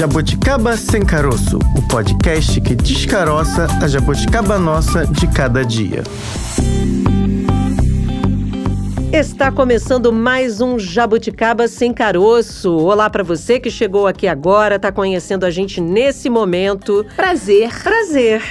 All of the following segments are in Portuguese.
Jabuticaba Sem Caroço, o podcast que descaroça a jabuticaba nossa de cada dia. Está começando mais um Jabuticaba Sem Caroço. Olá para você que chegou aqui agora, está conhecendo a gente nesse momento. Prazer. Prazer.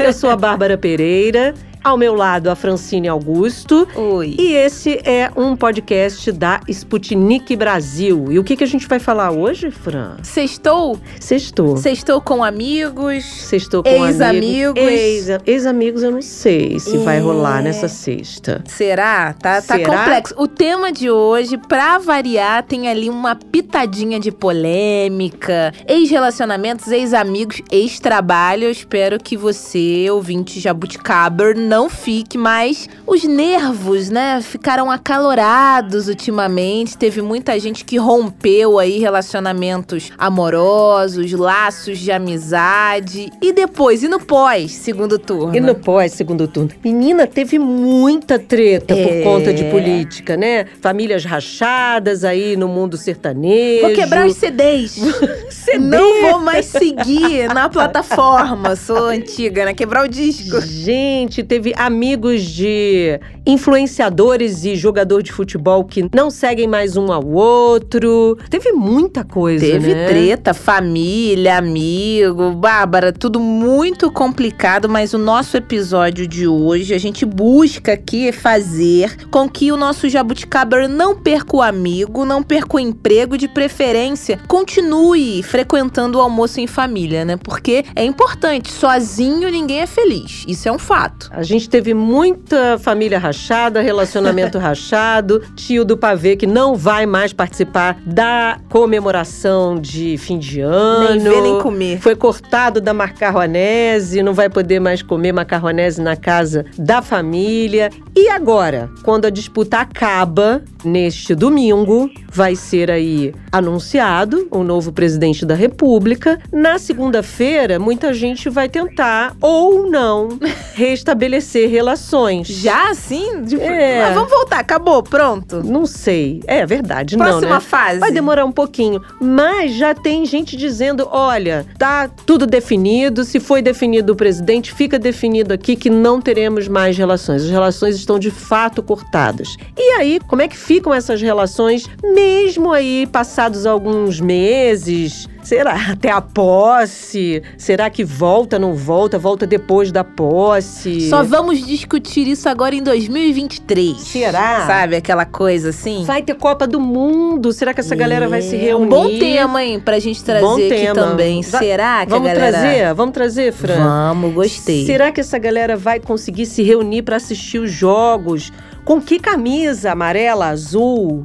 Eu sou a Bárbara Pereira ao meu lado, a Francine Augusto. Oi. E esse é um podcast da Sputnik Brasil. E o que, que a gente vai falar hoje, Fran? Sextou? Sextou. Sextou com amigos? Sextou com Ex-amigos? Ex- Ex-amigos eu não sei se vai É. rolar nessa sexta. Será? Tá, tá Será? complexo. O tema de hoje, pra variar, tem ali uma pitadinha de polêmica. Ex-relacionamentos, ex-amigos, ex-trabalho. Eu espero que você, ouvinte jabuticaber, não fique, mas os nervos, né, ficaram acalorados ultimamente. Teve muita gente que rompeu aí relacionamentos amorosos, laços de amizade. E depois, e no pós, segundo turno? E no pós, segundo turno. Menina, teve muita treta por É. conta de política, né? Famílias rachadas aí no mundo sertanejo. Vou quebrar os CDs. Não vou mais seguir na plataforma. Sou antiga, né? Quebrar o disco. Gente, teve amigos de influenciadores e jogador de futebol que não seguem mais um ao outro. Teve muita coisa, Teve né? treta, família, amigo, Bárbara, tudo muito complicado, mas o nosso episódio de hoje, a gente busca aqui fazer com que o nosso jabuticaber não perca o amigo, não perca o emprego, de preferência, continue frequentando o almoço em família, né? Porque é importante, sozinho ninguém é feliz, isso é um fato. A gente teve muita família rachada, relacionamento rachado, tio do pavê que não vai mais participar da comemoração de fim de ano. Nem ver nem comer. Foi cortado da macarronese, não vai poder mais comer macarronese na casa da família. E agora, quando a disputa acaba, neste domingo, vai ser aí anunciado o novo presidente da República. Na segunda-feira, muita gente vai tentar ou não restabelecer relações. Já assim? De- É. Mas vamos voltar, acabou, pronto. Não sei. É verdade, não, Próxima né? fase. Vai demorar um pouquinho, mas já tem gente dizendo: olha, tá tudo definido. Se foi definido o presidente, fica definido aqui que não teremos mais relações. As relações estão de fato cortadas. E aí, como é que ficam essas relações, mesmo aí passados alguns meses? Será até a posse? Será que volta, não volta? Volta depois da posse? Só vamos discutir isso agora em 2023. Será? Sabe aquela coisa assim? Vai ter Copa do Mundo. Será que essa galera vai se É, reunir? Um bom tema, hein, pra gente trazer Bom aqui tema. também. Será que Vamos a galera... trazer? Vamos trazer, Fran? Vamos, gostei. Será que essa galera vai conseguir se reunir para assistir os jogos? Com que camisa? Amarela, azul,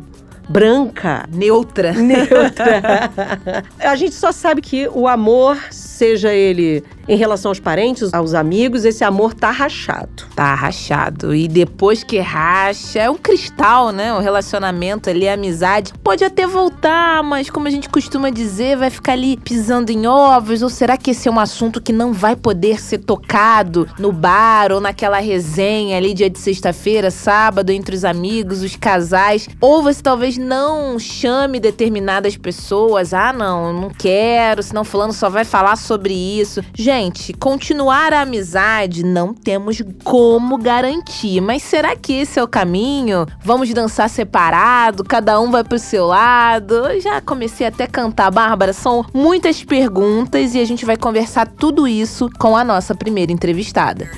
branca? Neutra. Neutra. A gente só sabe que o amor, seja ele em relação aos parentes, aos amigos, esse amor tá rachado. Tá rachado. E depois que racha, é um cristal, né? O relacionamento ali, a amizade. Pode até voltar, mas como a gente costuma dizer, vai ficar ali pisando em ovos. Ou será que esse é um assunto que não vai poder ser tocado no bar ou naquela resenha ali, dia de sexta-feira, sábado, entre os amigos, os casais? Ou você talvez não chame determinadas pessoas. Ah, não, não quero, senão fulano só vai falar sobre isso. Gente, continuar a amizade não temos como garantir, mas será que esse é o caminho? Vamos dançar separado, cada um vai pro seu lado? Eu já comecei até a cantar, Bárbara, são muitas perguntas e a gente vai conversar tudo isso com a nossa primeira entrevistada.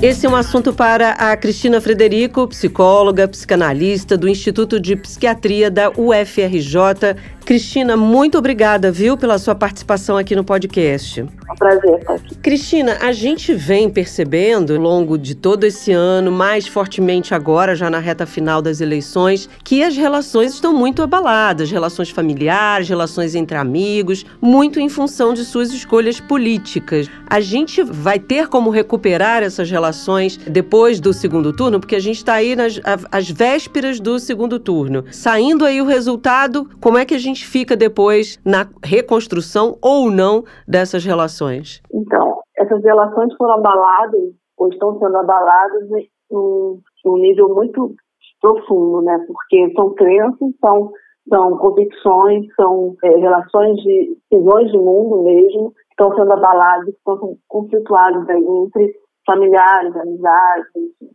Esse é um assunto para a Cristina Frederico, psicóloga, psicanalista do Instituto de Psiquiatria da UFRJ. Cristina, muito obrigada, viu, pela sua participação aqui no podcast. É um prazer estar aqui. Cristina, a gente vem percebendo ao longo de todo esse ano, mais fortemente agora, já na reta final das eleições, que as relações estão muito abaladas, relações familiares, relações entre amigos, muito em função de suas escolhas políticas. A gente vai ter como recuperar essas relações depois do segundo turno, porque a gente está aí nas vésperas do segundo turno. Saindo aí o resultado, como é que a gente fica depois na reconstrução ou não dessas relações? Então, essas relações foram abaladas, ou estão sendo abaladas, em um, em um nível muito profundo, né? Porque são crenças, são são convicções, são é, relações de visões de mundo mesmo, que estão sendo abaladas, estão sendo conflituadas aí entre familiares, amizades.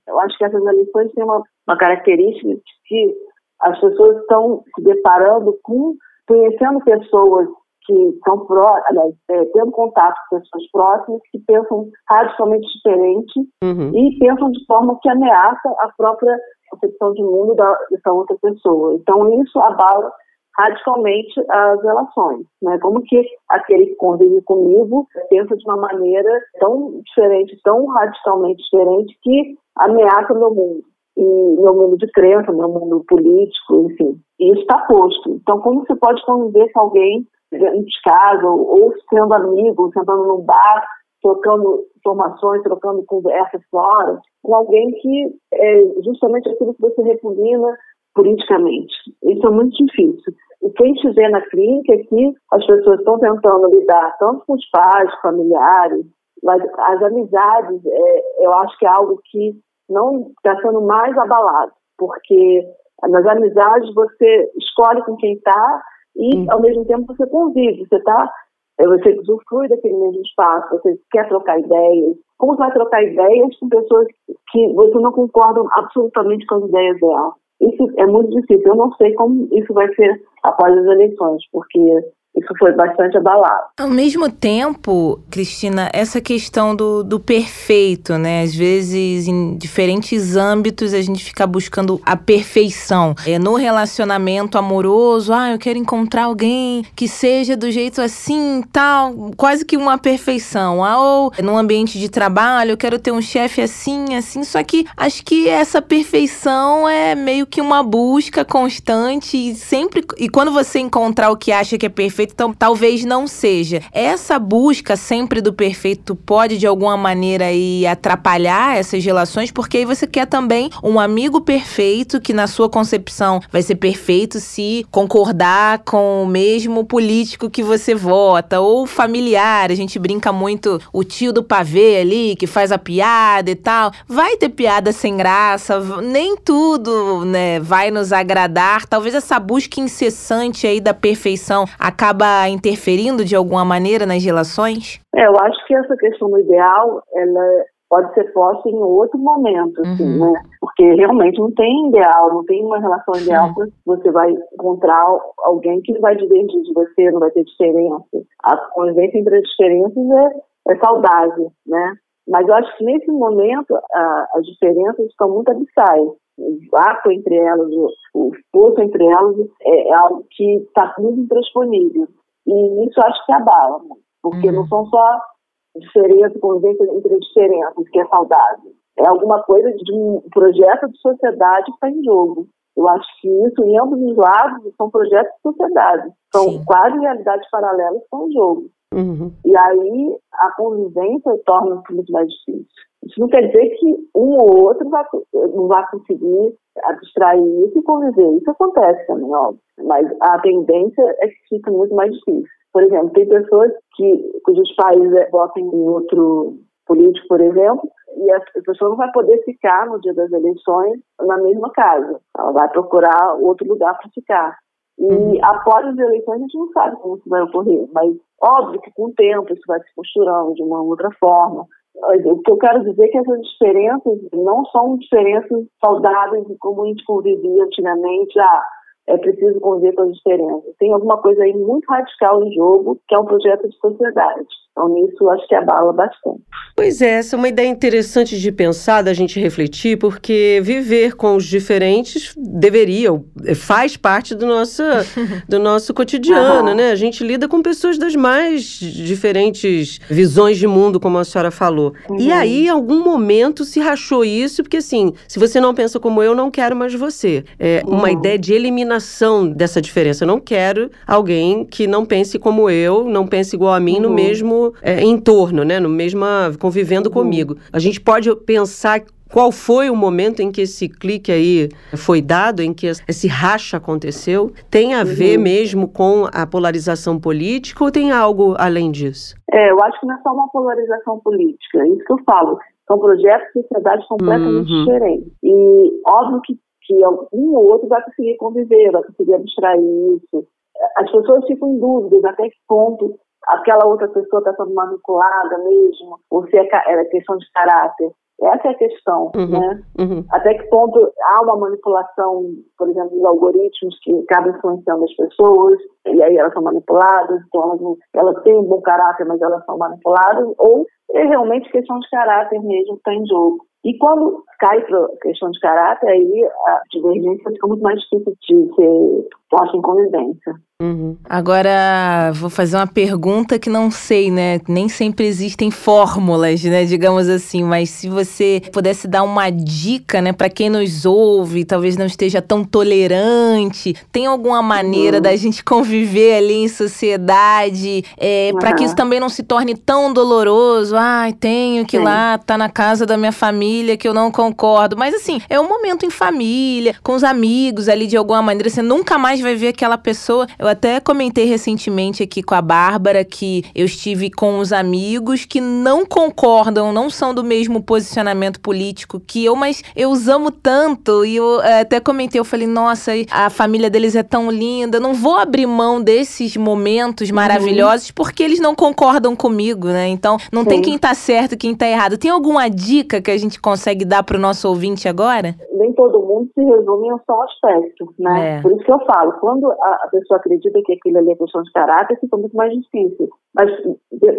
Eu acho que essas eleições têm uma, uma característica de que as pessoas estão se deparando com, conhecendo pessoas que são aliás, é, tendo contato com pessoas próximas que pensam radicalmente diferente uhum. e pensam de forma que ameaça a própria concepção de mundo da, dessa outra pessoa. Então isso abala radicalmente as relações, né? Como que aquele que convive comigo pensa de uma maneira tão diferente, tão radicalmente diferente que ameaça meu mundo e meu mundo de crença, meu mundo político, enfim. E isso está posto. Então, como você pode conviver com alguém dentro de casa, ou, sendo amigo, sentando num bar, trocando informações, trocando conversas fora, com alguém que é justamente aquilo que você repugna politicamente. Isso é muito difícil. O que a gente vê na clínica é que as pessoas estão tentando lidar tanto com os pais, familiares, mas as amizades, é, eu acho que é algo que não está sendo mais abalado, porque nas amizades você escolhe com quem está e, hum. ao mesmo tempo, você convive, você está é, você usufrui daquele mesmo espaço, você quer trocar ideias. Como você vai trocar ideias com pessoas que você não concorda absolutamente com as ideias dela? Isso é muito difícil. Eu não sei como isso vai ser após as eleições, porque isso foi bastante abalado. Ao mesmo tempo, Cristina, essa questão do, do perfeito, né? Às vezes, em diferentes âmbitos, a gente fica buscando a perfeição. É, no relacionamento amoroso, ah, eu quero encontrar alguém que seja do jeito assim, tal, quase que uma perfeição. Ah, ou no ambiente de trabalho, eu quero ter um chefe assim, assim. Só que acho que essa perfeição é meio que uma busca constante e sempre. E quando você encontrar o que acha que é perfeito, perfeito, então talvez não seja. Essa busca sempre do perfeito pode de alguma maneira aí atrapalhar essas relações, porque aí você quer também um amigo perfeito que na sua concepção vai ser perfeito se concordar com o mesmo político que você vota ou familiar, a gente brinca muito o tio do pavê ali que faz a piada e tal. Vai ter piada sem graça, nem tudo, né, vai nos agradar. Talvez essa busca incessante aí da perfeição acabe acaba interferindo de alguma maneira nas relações? É, eu acho que essa questão do ideal, ela pode ser posta em outro momento, assim, uhum. né? Porque realmente não tem ideal, não tem uma relação ideal uhum. você vai encontrar alguém que vai divergir de você, não vai ter diferença. A convivência entre as diferenças é, é saudável, né? Mas eu acho que nesse momento a, as diferenças estão muito abissais o vácuo entre elas, o, o esforço entre elas é, é algo que está muito intransponível. E isso acho que abala, porque uhum. não são só diferenças, convivência entre diferenças, que é saudável. É alguma coisa de um projeto de sociedade que está em jogo. Eu acho que isso, em ambos os lados, são projetos de sociedade. São Sim. quase realidades paralelas que estão em jogo. Uhum. E aí a convivência torna-se muito mais difícil. Isso não quer dizer que um ou outro vai, não vai conseguir abstrair isso e conviver. Isso acontece também, óbvio. Mas a tendência é que fica muito mais difícil. Por exemplo, tem pessoas que, cujos pais é, votam em outro político, por exemplo, e a pessoa não vai poder ficar no dia das eleições na mesma casa. Ela vai procurar outro lugar para ficar. E uhum. após as eleições a gente não sabe como isso vai ocorrer, mas óbvio que com o tempo isso vai se posturando de uma outra forma. O que eu quero dizer é que essas diferenças não são diferenças saudáveis como a gente convivia antigamente. Ah, é preciso conviver com as diferenças. Tem alguma coisa aí muito radical em jogo, que é um projeto de sociedade. Então, nisso, acho que abala bastante. Pois é, essa é uma ideia interessante de pensar, da gente refletir, porque viver com os diferentes deveria, faz parte do nosso, do nosso cotidiano, uhum. né? A gente lida com pessoas das mais diferentes visões de mundo, como a senhora falou. Uhum. E aí, em algum momento, se rachou isso, porque assim, se você não pensa como eu, não quero mais você. É uhum. uma ideia de eliminação dessa diferença. Eu não quero alguém que não pense como eu, não pense igual a mim no uhum. Mesmo é, entorno, né? No mesma convivendo uhum. comigo. A gente pode pensar qual foi o momento em que esse clique aí foi dado, em que esse racha aconteceu? Tem a uhum. ver mesmo com a polarização política ou tem algo além disso? É, eu acho que não é só uma polarização política, é isso que eu falo. São projetos de sociedade completamente uhum. diferentes. E óbvio que que um ou outro vai conseguir conviver, vai conseguir abstrair isso. As pessoas ficam em dúvidas até que ponto aquela outra pessoa está sendo manipulada mesmo, ou se é, é questão de caráter. Essa é a questão, uhum, né? Uhum. Até que ponto há uma manipulação, por exemplo, dos algoritmos que acabam influenciando as pessoas, e aí elas são manipuladas, então elas, elas têm um bom caráter, mas elas são manipuladas, ou é realmente questão de caráter mesmo que está em jogo. E quando cai para questão de caráter, aí a divergência fica muito mais difícil de ser posta em convivência. Uhum. Agora, vou fazer uma pergunta que não sei, né? Nem sempre existem fórmulas, né? Digamos assim, mas se você pudesse dar uma dica, né, para quem nos ouve, talvez não esteja tão tolerante, tem alguma maneira uhum. da gente conviver ali em sociedade, é, uhum. para que isso também não se torne tão doloroso? Ai, tenho que ir lá, tá na casa da minha família que eu não concordo. Mas assim, é um momento em família, com os amigos ali de alguma maneira, você nunca mais vai ver aquela pessoa. Eu até comentei recentemente aqui com a Bárbara que eu estive com os amigos que não concordam, não são do mesmo posicionamento político que eu, mas eu os amo tanto. E eu é, até comentei, eu falei, nossa, a família deles é tão linda, não vou abrir mão desses momentos uhum. maravilhosos uhum. porque eles não concordam comigo, né? Então, não Sim. tem quem tá certo, quem tá errado. Tem alguma dica que a gente consegue dar pro nosso ouvinte agora? Nem todo mundo se resume em um só aspecto, né? É. Por isso que eu falo, quando a pessoa acredita que aquilo ali é questão de caráter, fica muito mais difícil. Mas,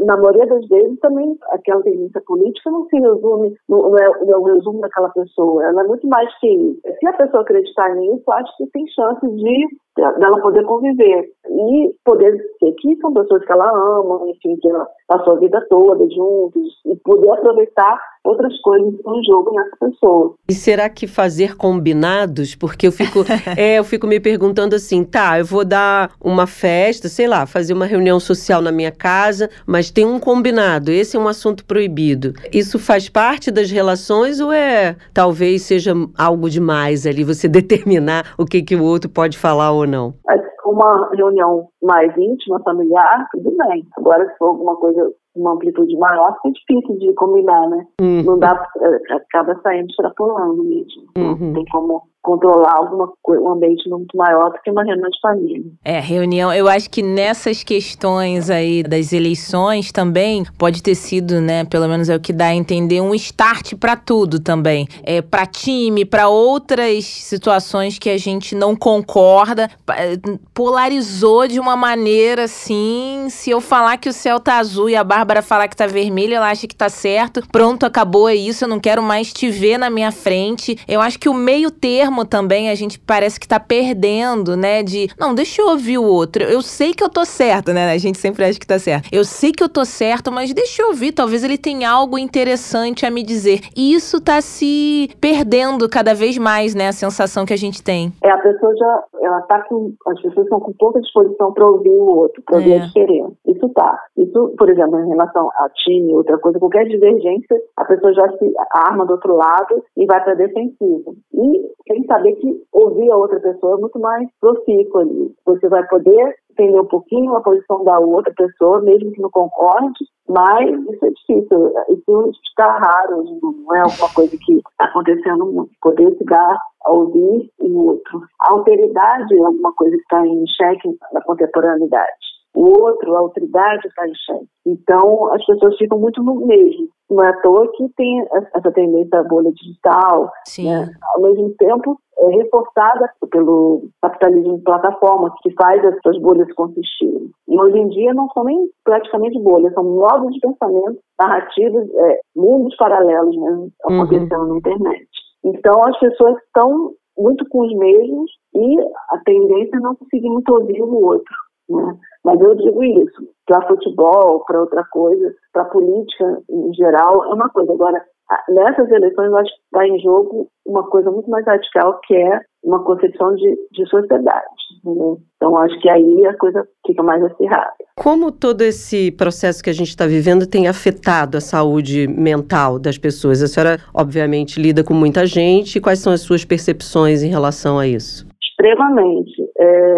na maioria das vezes, também aquela tendência política não se resume, não é, não é o resumo daquela pessoa. Ela é muito mais que isso. Se a pessoa acreditar nisso, acho que tem chance de dela poder conviver e poder ser que são pessoas que ela ama, enfim, que ela passou a vida toda juntos e poder aproveitar outras coisas no jogo nessa pessoa. E será que fazer combinados? Porque eu fico, é, eu fico me perguntando assim, tá, eu vou dar uma festa, sei lá, fazer uma reunião social na minha casa, mas tem um combinado, esse é um assunto proibido. Isso faz parte das relações ou é talvez seja algo demais ali você determinar o que que o outro pode falar ou não? Uma reunião mais íntima, familiar, tudo bem. Agora, se for alguma coisa uma amplitude maior, fica difícil de combinar, né? Uhum. Não dá, é, acaba saindo extrapolando mesmo. Uhum. Não tem como controlar alguma um ambiente muito maior do que uma reunião de família. É, reunião, eu acho que nessas questões aí das eleições também pode ter sido, né, pelo menos é o que dá a entender, um start para tudo também. É para time, para outras situações que a gente não concorda, polarizou de uma maneira assim, se eu falar que o céu tá azul e a Bárbara falar que tá vermelho, ela acha que tá certo. Pronto, acabou é isso, eu não quero mais te ver na minha frente. Eu acho que o meio termo termo também a gente parece que tá perdendo, né? De, não, deixa eu ouvir o outro. Eu sei que eu tô certo, né? A gente sempre acha que tá certo. Eu sei que eu tô certo, mas deixa eu ouvir. Talvez ele tenha algo interessante a me dizer. E isso tá se perdendo cada vez mais, né? A sensação que a gente tem. É, a pessoa já, ela tá com, as pessoas estão com pouca disposição para ouvir o outro, para ouvir é. a diferença. Isso tá. Isso, por exemplo, em relação a time, outra coisa, qualquer divergência, a pessoa já se arma do outro lado e vai para defensiva. E saber que ouvir a outra pessoa é muito mais profícuo ali. Você vai poder entender um pouquinho a posição da outra pessoa, mesmo que não concorde, mas isso é difícil. Isso está raro, não é alguma coisa que está acontecendo muito. Poder se dar a ouvir o outro. A alteridade é alguma coisa que está em xeque na contemporaneidade o outro, a autoridade está em xeque. Então, as pessoas ficam muito no mesmo. Não é à toa que tem essa tendência à bolha digital, né? ao mesmo tempo é reforçada pelo capitalismo de plataforma, que faz essas bolhas consistirem. E hoje em dia não são nem praticamente bolhas, são modos de pensamento, narrativas, é, mundos paralelos mesmo uhum. acontecendo uhum. na internet. Então, as pessoas estão muito com os mesmos e a tendência é não conseguir muito ouvir o outro. Né? Mas eu digo isso, para futebol, para outra coisa, para política em geral, é uma coisa. Agora, nessas eleições, eu acho que está em jogo uma coisa muito mais radical, que é uma concepção de, de sociedade. Então, acho que aí a coisa fica mais acirrada. Como todo esse processo que a gente está vivendo tem afetado a saúde mental das pessoas? A senhora, obviamente, lida com muita gente. Quais são as suas percepções em relação a isso? Extremamente. É,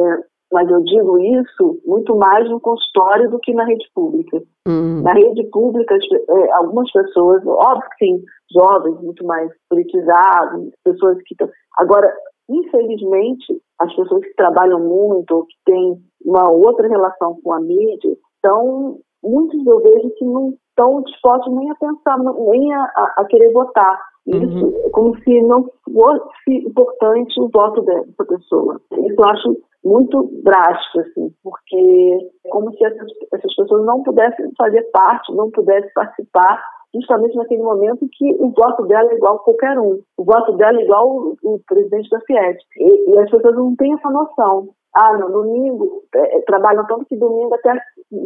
mas eu digo isso muito mais no consultório do que na rede pública. Uhum. Na rede pública, é, algumas pessoas, óbvio que tem jovens muito mais politizados, pessoas que estão. Agora, infelizmente, as pessoas que trabalham muito ou que têm uma outra relação com a mídia, estão, muitos eu vejo que não estão dispostos nem a pensar, nem a, a querer votar. Isso uhum. como se não fosse importante o voto dessa pessoa. Isso eu acho muito drástico, assim, porque é como se essas, essas pessoas não pudessem fazer parte, não pudessem participar justamente naquele momento que o voto dela é igual a qualquer um. O voto dela é igual o, presidente da Fiat. E, e, as pessoas não têm essa noção. Ah, no domingo, é, é trabalham tanto que domingo até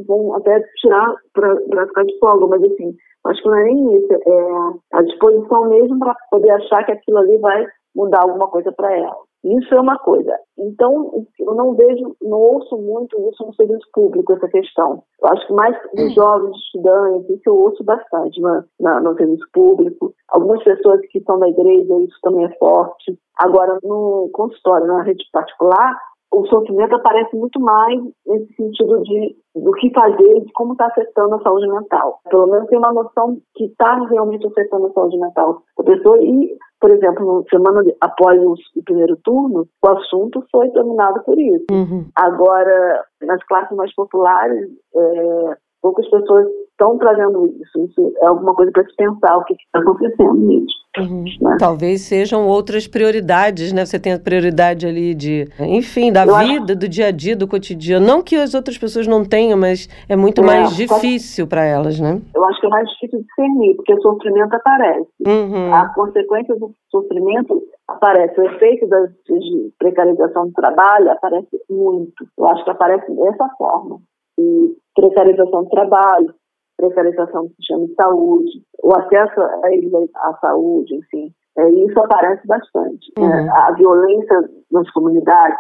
vão até tirar para ficar de folga, mas assim, acho que não é nem isso. É a disposição mesmo para poder achar que aquilo ali vai mudar alguma coisa para ela. Isso é uma coisa. Então, eu não vejo, não ouço muito isso no serviço público, essa questão. Eu acho que mais dos hum. jovens estudantes, isso eu ouço bastante na, na, no serviço público. Algumas pessoas que estão na igreja, isso também é forte. Agora, no consultório, na rede particular, o sofrimento aparece muito mais nesse sentido de do que fazer e de como está afetando a saúde mental. Pelo menos tem uma noção que está realmente afetando a saúde mental da pessoa e, por exemplo, semana após o, primeiro turno, o assunto foi dominado por isso. Uhum. Agora, nas classes mais populares, é, poucas pessoas estão trazendo isso. Isso é alguma coisa para se pensar o que está acontecendo mesmo. Uhum. Né? Talvez sejam outras prioridades, né? Você tem a prioridade ali de, enfim, da eu vida, acho... do dia a dia, do cotidiano. Não que as outras pessoas não tenham, mas é muito é, mais difícil para elas, né? Eu acho que é mais difícil discernir, porque o sofrimento aparece. Uhum. A consequência do sofrimento aparece. O efeito da precarização do trabalho aparece muito. Eu acho que aparece dessa forma. E precarização do trabalho, precarização do sistema de saúde, o acesso à saúde, enfim, é, isso aparece bastante. Né? Uhum. É, a violência nas comunidades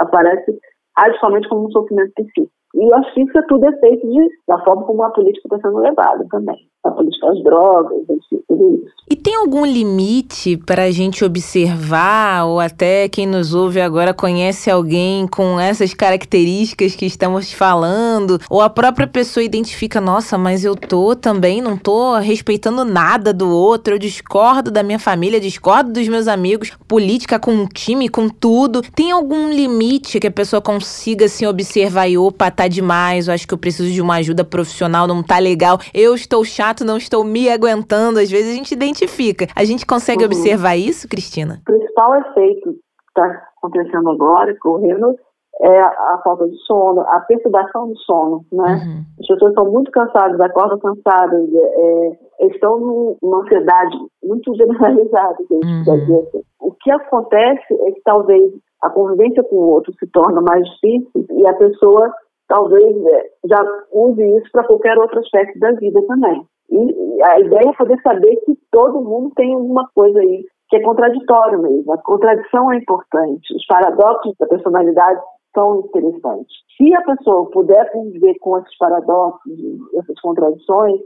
aparece radicalmente como um sofrimento psíquico. E eu acho que isso é tudo efeito de, da forma como a política está sendo levada também. A política das drogas, tudo isso. E tem algum limite para a gente observar, ou até quem nos ouve agora conhece alguém com essas características que estamos falando, ou a própria pessoa identifica, nossa, mas eu tô também, não tô respeitando nada do outro, eu discordo da minha família, discordo dos meus amigos, política com o time, com tudo. Tem algum limite que a pessoa consiga assim, observar e opa, tá demais, eu acho que eu preciso de uma ajuda profissional, não tá legal, eu estou chato, não estou me aguentando. Às vezes a gente identifica. A gente consegue uhum. observar isso, Cristina? O principal efeito que está acontecendo agora, correndo, é a falta de sono, a perturbação do sono, né? Uhum. As pessoas estão muito cansadas, acordam cansadas, é, é estão numa ansiedade muito generalizada. Uhum. O que acontece é que talvez a convivência com o outro se torna mais difícil e a pessoa talvez é, já use isso para qualquer outro aspecto da vida também. E a ideia é poder saber que todo mundo tem alguma coisa aí que é contraditório mesmo. A contradição é importante. Os paradoxos da personalidade são interessantes. Se a pessoa puder conviver com esses paradoxos, essas contradições,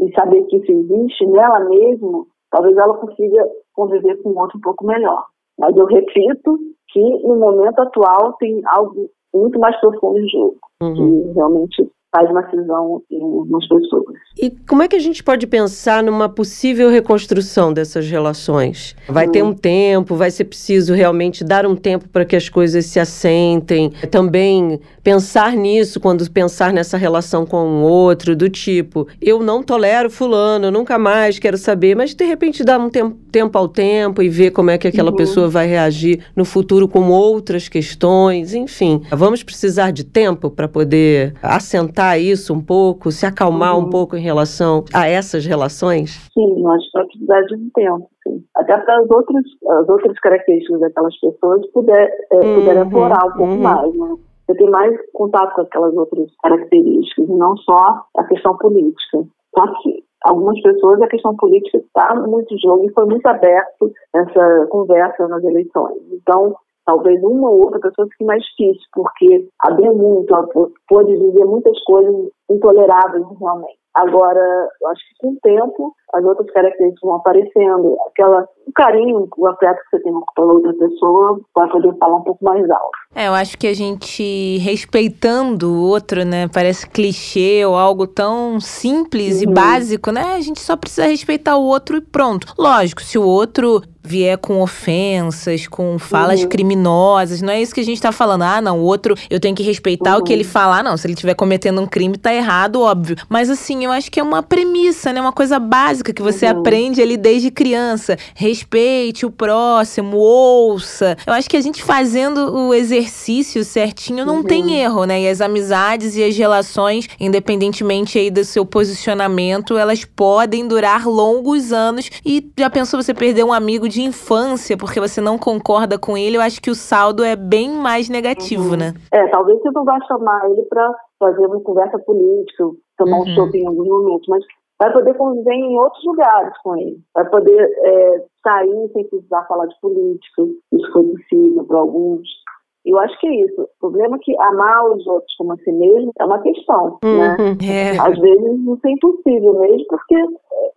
e saber que isso existe nela mesma, talvez ela consiga conviver com o outro um pouco melhor. Mas eu repito que no momento atual tem algo muito mais profundo em jogo, uhum. que realmente faz uma cisão nas pessoas. E como é que a gente pode pensar numa possível reconstrução dessas relações? Vai hum. ter um tempo, vai ser preciso realmente dar um tempo para que as coisas se assentem. Também pensar nisso quando pensar nessa relação com o outro, do tipo, eu não tolero fulano, nunca mais quero saber, mas de repente dar um tempo, tempo ao tempo e ver como é que aquela uhum. pessoa vai reagir no futuro com outras questões, enfim. Vamos precisar de tempo para poder assentar isso um pouco, se acalmar uhum. um pouco em relação a essas relações? Sim, nós vai precisar de um tempo, sim. Até para as outras, as outras características daquelas pessoas puder, é, uhum. puderem aflorar um pouco uhum. mais, né? Você tem mais contato com aquelas outras características, e não só a questão política. Só que algumas pessoas a questão política está muito jogo e foi muito aberto essa conversa nas eleições. Então, talvez uma ou outra pessoa fique mais difícil, porque abriu muito, pôde dizer muitas coisas intoleráveis realmente. Agora, eu acho que com o tempo as outras características vão aparecendo, aquela o carinho, o afeto que você tem pela outra pessoa vai poder falar um pouco mais alto. É, eu acho que a gente respeitando o outro, né, parece clichê ou algo tão simples uhum. e básico, né? A gente só precisa respeitar o outro e pronto. Lógico, se o outro vier com ofensas, com falas uhum. criminosas, não é isso que a gente tá falando. Ah, não, o outro eu tenho que respeitar uhum. o que ele uhum. falar. Não, se ele estiver cometendo um crime, tá errado, óbvio. Mas assim, eu acho que é uma premissa, né? Uma coisa básica que você uhum. aprende ali desde criança. Respeite o próximo, ouça. Eu acho que a gente fazendo o exercício certinho não tem uhum. erro, né? E as amizades e as relações, independentemente aí do seu posicionamento, elas podem durar longos anos. E já pensou você perder um amigo de infância, porque você não concorda com ele, eu acho que o saldo é bem mais negativo, uhum. né? É, talvez você não vá chamar ele para fazer uma conversa política, tomar uhum. um shopping em alguns momentos, mas vai poder conviver em outros lugares com ele. Vai poder é, sair sem precisar falar de política. Isso foi possível para alguns. Eu acho que é isso. O problema é que amar os outros como a si mesmo é uma questão, né? uhum, né? É. Às vezes não é impossível mesmo, porque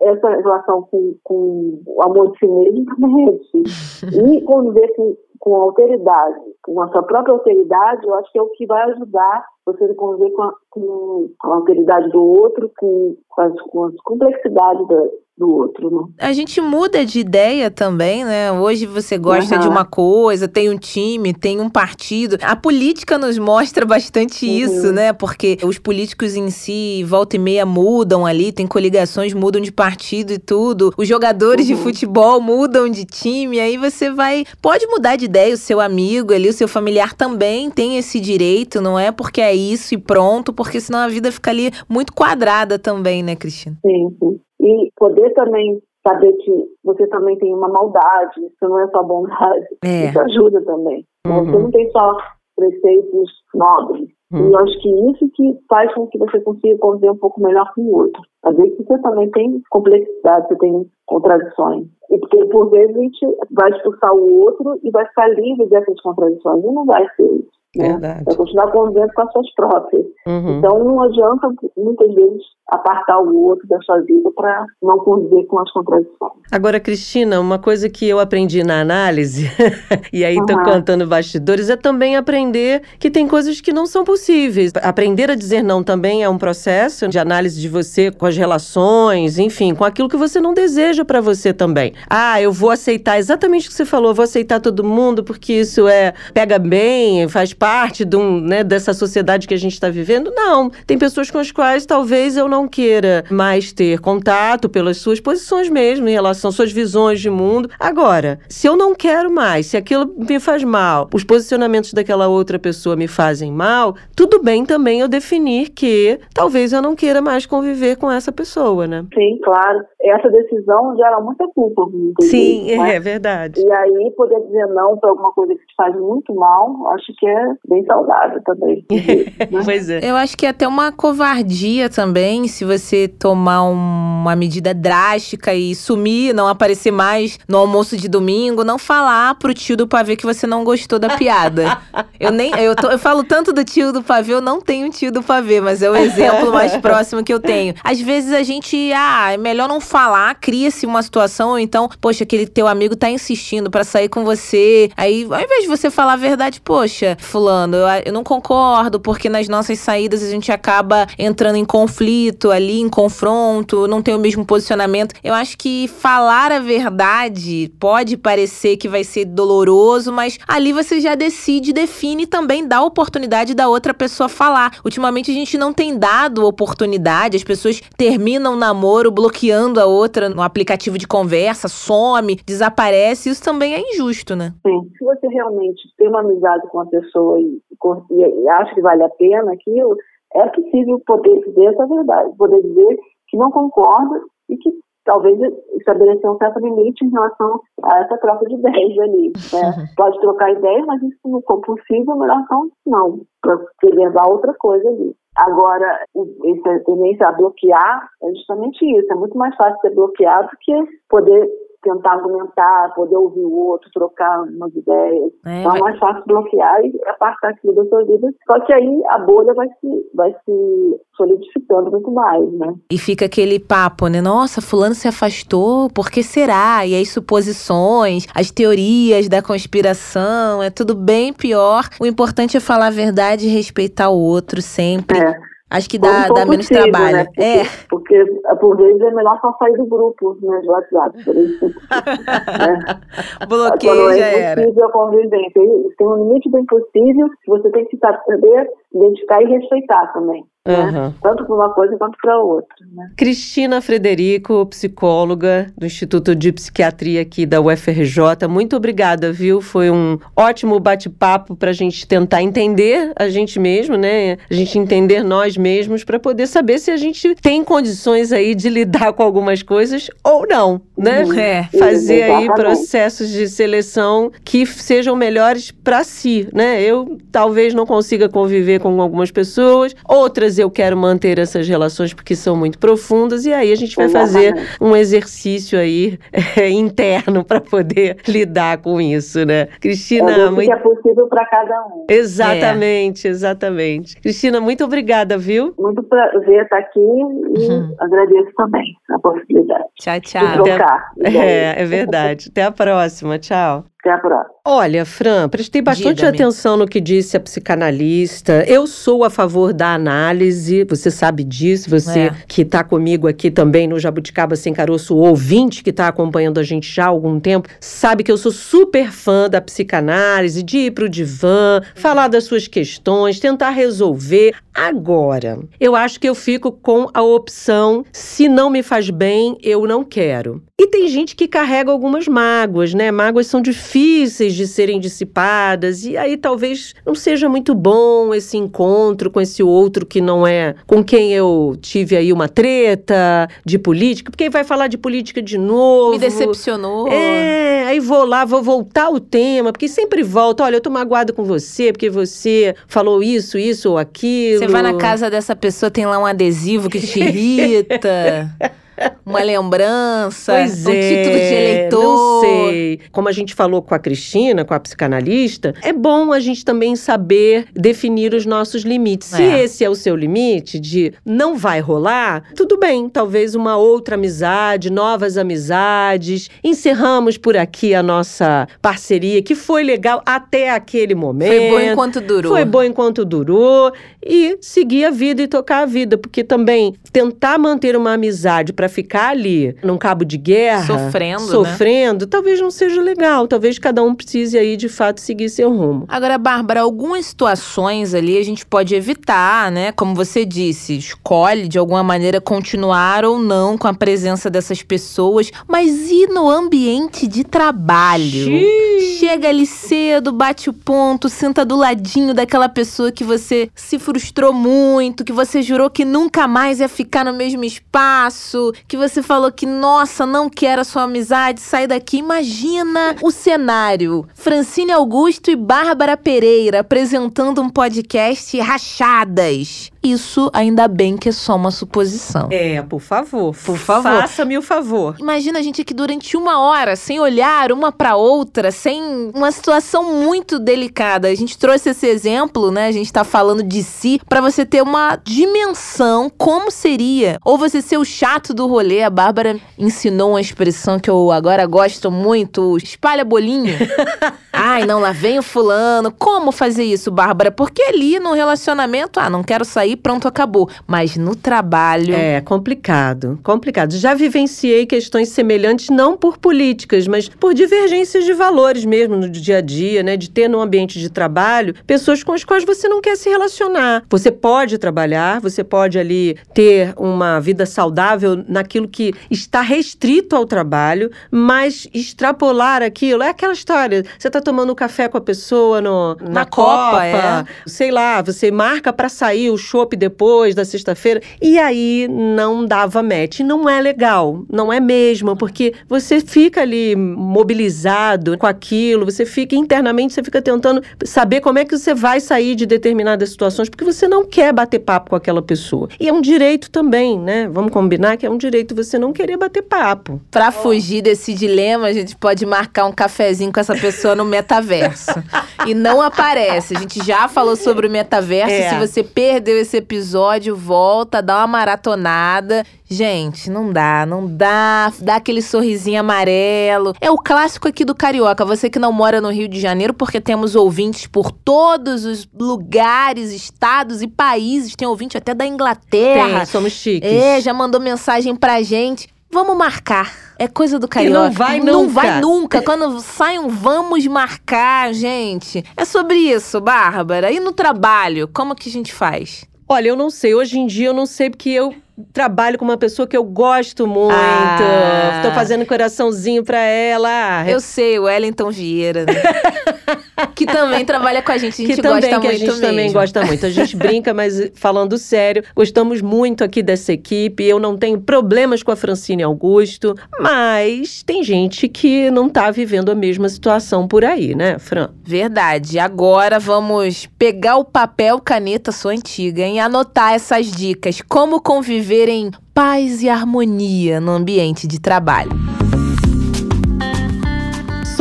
essa relação com, com o amor de si mesmo também é difícil. E conviver com, com alteridade, com a sua própria alteridade, eu acho que é o que vai ajudar você a conviver com a, com a alteridade do outro, com, com, as, com as complexidades da, do outro, né? A gente muda de ideia também, né? Hoje você gosta uhum. de uma coisa, tem um time, tem um partido. A política nos mostra bastante uhum. isso, né? Porque os políticos em si, volta e meia, mudam ali, tem coligações, mudam de partido e tudo. Os jogadores uhum. de futebol mudam de time, aí você vai. Pode mudar de ideia, o seu amigo ali, o seu familiar também tem esse direito, não é porque é isso e pronto, porque senão a vida fica ali muito quadrada também, né, Cristina? Sim, sim. E poder também saber que você também tem uma maldade, isso não é só bondade, é. isso ajuda também. Uhum. Você não tem só preceitos nobres. Uhum. E eu acho que isso que faz com que você consiga conviver um pouco melhor com o outro. Saber que você também tem complexidade, você tem contradições. E porque, por vezes, a gente vai expulsar o outro e vai ficar livre dessas contradições. E não vai ser isso. Né? Verdade. Vai continuar convivendo com as suas próprias. Uhum. Então não adianta muitas vezes apartar o outro da sua vida para não conviver com as contradições. Agora, Cristina, uma coisa que eu aprendi na análise, e aí estou uhum. cantando bastidores, é também aprender que tem coisas que não são possíveis. Aprender a dizer não também é um processo de análise de você com as relações, enfim, com aquilo que você não deseja para você também. Ah, eu vou aceitar exatamente o que você falou, vou aceitar todo mundo porque isso é pega bem, faz parte de um, né, dessa sociedade que a gente está vivendo. Não, tem pessoas com as quais talvez eu não queira mais ter contato pelas suas posições mesmo em relação às suas visões de mundo. Agora, se eu não quero mais, se aquilo me faz mal, os posicionamentos daquela outra pessoa me fazem mal, tudo bem também eu definir que talvez eu não queira mais conviver com essa pessoa, né? Sim, claro. Essa decisão gera muita culpa. Sim, vezes, né? é verdade. E aí poder dizer não para alguma coisa que te faz muito mal, acho que é bem saudável também. né? pois é. Eu acho que é até uma covardia também se você tomar uma medida drástica e sumir, não aparecer mais no almoço de domingo, não falar pro tio do pavê que você não gostou da piada. eu nem eu, tô, eu falo tanto do tio do pavê, eu não tenho tio do pavê, mas é o exemplo mais próximo que eu tenho. Às vezes a gente, ah, é melhor não falar, cria-se uma situação, ou então, poxa, aquele teu amigo tá insistindo para sair com você. Aí, ao invés de você falar a verdade, poxa, fulano, eu, eu não concordo, porque nas nossas saídas a gente acaba entrando em conflito ali, em confronto, não tem o mesmo posicionamento. Eu acho que falar a verdade pode parecer que vai ser doloroso, mas ali você já decide, define e também dá oportunidade da outra pessoa falar. Ultimamente a gente não tem dado oportunidade, as pessoas terminam o namoro bloqueando a outra no aplicativo de conversa, some, desaparece. Isso também é injusto, né? Sim. Se você realmente tem uma amizade com a pessoa e e, acho que vale a pena aquilo, é possível poder dizer essa verdade, poder dizer que não concorda e que talvez estabelecer um certo limite em relação a essa troca de ideias ali. Né? Pode trocar ideias, mas isso não for possível, melhor não, não para preservar outra coisa ali. Agora, essa tendência a bloquear é justamente isso. É muito mais fácil ser bloqueado do que poder tentar argumentar, poder ouvir o outro, trocar umas ideias. É, então é mais fácil bloquear e apartar aquilo da sua vida. Só que aí a bolha vai se, vai se solidificando muito mais, né? E fica aquele papo, né? Nossa, fulano se afastou, por que será? E aí suposições, as teorias da conspiração, é tudo bem pior. O importante é falar a verdade e respeitar o outro sempre. É. Acho que dá, dá menos trabalho. Né? Porque, é. Porque, por vezes, é melhor só sair do grupo né, do WhatsApp, por exemplo. né? Bloqueio é já era. É impossível a convivência. Tem um limite do impossível que você tem que saber identificar e respeitar também. Uhum. Tanto para uma coisa quanto para outra. Né? Cristina Frederico, psicóloga do Instituto de Psiquiatria aqui da UFRJ, muito obrigada, viu? Foi um ótimo bate-papo para a gente tentar entender a gente mesmo, né? A gente entender nós mesmos para poder saber se a gente tem condições aí de lidar com algumas coisas ou não, né? Uhum. É. Fazer aí processos de seleção que sejam melhores para si, né? Eu talvez não consiga conviver com algumas pessoas, outras eu quero manter essas relações porque são muito profundas, e aí a gente vai fazer um exercício aí é, interno para poder lidar com isso, né? Cristina, é muito... que é possível para cada um. Exatamente, é. exatamente. Cristina, muito obrigada, viu? Muito prazer estar aqui e uhum. agradeço também a possibilidade. Tchau, tchau. De trocar. É, é verdade. Até a próxima. Tchau. Até a próxima. Olha, Fran, prestei bastante atenção no que disse a psicanalista. Eu sou a favor da análise, você sabe disso, você é. que está comigo aqui também no Jabuticaba Sem Caroço, ouvinte que está acompanhando a gente já há algum tempo, sabe que eu sou super fã da psicanálise, de ir para o divã, falar das suas questões, tentar resolver. Agora, eu acho que eu fico com a opção: se não me faz bem, eu não quero. E tem gente que carrega algumas mágoas, né? Mágoas são difíceis de serem dissipadas, e aí talvez não seja muito bom esse encontro com esse outro que não é com quem eu tive aí uma treta de política, porque aí vai falar de política de novo. Me decepcionou. É, aí vou lá, vou voltar o tema, porque sempre volta, olha, eu tô magoada com você, porque você falou isso, isso ou aquilo. Você vai na casa dessa pessoa, tem lá um adesivo que te irrita. uma lembrança, pois um é, título de eleitor. Não sei. Como a gente falou com a Cristina, com a psicanalista, é bom a gente também saber definir os nossos limites. É. Se esse é o seu limite de não vai rolar, tudo bem, talvez uma outra amizade, novas amizades. Encerramos por aqui a nossa parceria, que foi legal até aquele momento. Foi bom enquanto durou. Foi bom enquanto durou. E seguir a vida e tocar a vida, porque também tentar manter uma amizade para ficar ali num cabo de guerra, sofrendo, sofrendo, né? talvez não seja legal. Talvez cada um precise aí de fato seguir seu rumo. Agora, Bárbara, algumas situações ali a gente pode evitar, né? Como você disse, escolhe de alguma maneira continuar ou não com a presença dessas pessoas, mas e no ambiente de trabalho? Xiii. Chega ali cedo, bate o ponto, senta do ladinho daquela pessoa que você se frustrou muito, que você jurou que nunca mais ia ficar no mesmo espaço, que você falou que, nossa, não quero a sua amizade, sai daqui. Imagina o cenário: Francine Augusto e Bárbara Pereira apresentando um podcast Rachadas. Isso ainda bem que é só uma suposição. É, por favor. Por favor. Faça-me o favor. Imagina a gente aqui durante uma hora, sem olhar uma para outra, sem uma situação muito delicada. A gente trouxe esse exemplo, né? A gente tá falando de si, para você ter uma dimensão como seria. Ou você ser o chato do rolê. A Bárbara ensinou uma expressão que eu agora gosto muito: espalha bolinho. Ai, não, lá vem o fulano. Como fazer isso, Bárbara? Porque ali no relacionamento, ah, não quero sair pronto, acabou. Mas no trabalho. É complicado, complicado. Já vivenciei questões semelhantes, não por políticas, mas por divergências de valores mesmo no dia a dia, né? De ter no ambiente de trabalho pessoas com as quais você não quer se relacionar. Você pode trabalhar, você pode ali ter uma vida saudável naquilo que está restrito ao trabalho, mas extrapolar aquilo é aquela história. Você está tomando café com a pessoa no, na, na Copa, Copa é. sei lá, você marca para sair o show chopp depois da sexta-feira. E aí não dava match. Não é legal, não é mesmo, porque você fica ali mobilizado com aquilo, você fica internamente, você fica tentando saber como é que você vai sair de determinadas situações, porque você não quer bater papo com aquela pessoa. E é um direito também, né? Vamos combinar que é um direito você não querer bater papo. Pra fugir desse dilema, a gente pode marcar um cafezinho com essa pessoa no metaverso. e não aparece. A gente já falou sobre o metaverso. É. Se você perdeu esse episódio, volta, dá uma maratonada. Gente, não dá, não dá. Dá aquele sorrisinho amarelo. É o clássico aqui do Carioca. Você que não mora no Rio de Janeiro, porque temos ouvintes por todos os lugares, estados e países. Tem ouvinte até da Inglaterra. Tem, somos chiques. É, já mandou mensagem pra gente. Vamos marcar. É coisa do carioca. não vai Não nunca. vai nunca. Quando sai um vamos marcar, gente. É sobre isso, Bárbara. E no trabalho, como que a gente faz? Olha, eu não sei. Hoje em dia eu não sei porque eu trabalho com uma pessoa que eu gosto muito. Ah. Tô fazendo coraçãozinho pra ela. Eu sei, o Wellington Vieira. né? que também trabalha com a gente. A gente que também gosta que a muito gente mesmo. também gosta muito. A gente brinca, mas falando sério, gostamos muito aqui dessa equipe. Eu não tenho problemas com a Francine Augusto, mas tem gente que não tá vivendo a mesma situação por aí, né, Fran? Verdade. Agora vamos pegar o papel, caneta, sua antiga, e anotar essas dicas. Como conviver em paz e harmonia no ambiente de trabalho.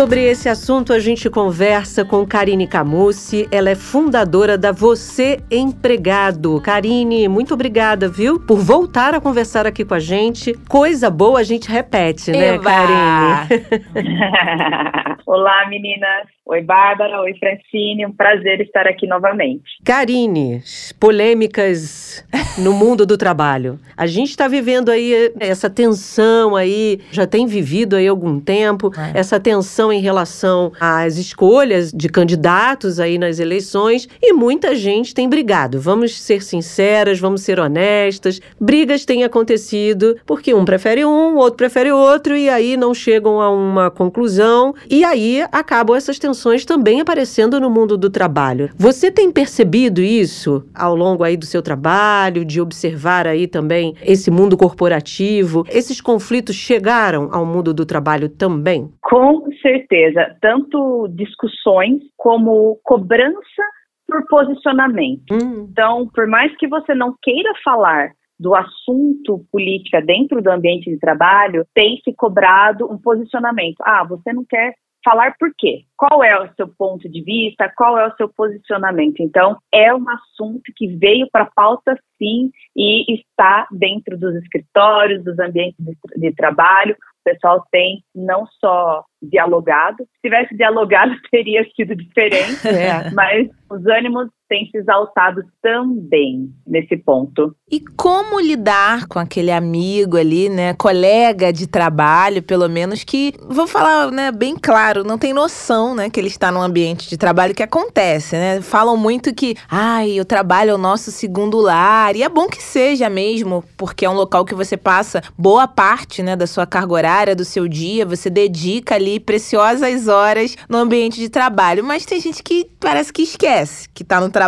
Sobre esse assunto, a gente conversa com Karine Camucci. Ela é fundadora da Você Empregado. Karine, muito obrigada, viu? Por voltar a conversar aqui com a gente. Coisa boa a gente repete, né, Eba! Karine? Olá, meninas. Oi, Bárbara. Oi, Francine. Um prazer estar aqui novamente. Karine, polêmicas no mundo do trabalho. A gente está vivendo aí essa tensão aí, já tem vivido aí algum tempo, É. essa tensão em relação às escolhas de candidatos aí nas eleições e muita gente tem brigado. Vamos ser sinceras, vamos ser honestas. Brigas têm acontecido porque um prefere um, outro prefere outro e aí não chegam a uma conclusão e aí acabam essas tensões também aparecendo no mundo do trabalho. Você tem percebido isso ao longo aí do seu trabalho, de observar aí também esse mundo corporativo? Esses conflitos chegaram ao mundo do trabalho também? Com certeza, tanto discussões como cobrança por posicionamento. Hum, Então, por mais que você não queira falar do assunto política dentro do ambiente de trabalho, tem se cobrado um posicionamento. Ah, você não quer falar por quê? Qual é o seu ponto de vista? Qual é o seu posicionamento? Então, é um assunto que veio para a pauta sim e está dentro dos escritórios, dos ambientes de, de trabalho. O pessoal tem não só dialogado, se tivesse dialogado teria sido diferente, é. mas os ânimos têm se exaltado também nesse ponto. E como lidar com aquele amigo ali, né, colega de trabalho, pelo menos que, vou falar, né, bem claro, não tem noção, né, que ele está num ambiente de trabalho que acontece, né? Falam muito que, ai, o trabalho é o nosso segundo lar, e é bom que seja mesmo, porque é um local que você passa boa parte, né, da sua carga horária, do seu dia, você dedica ali preciosas horas no ambiente de trabalho, mas tem gente que parece que esquece que tá no trabalho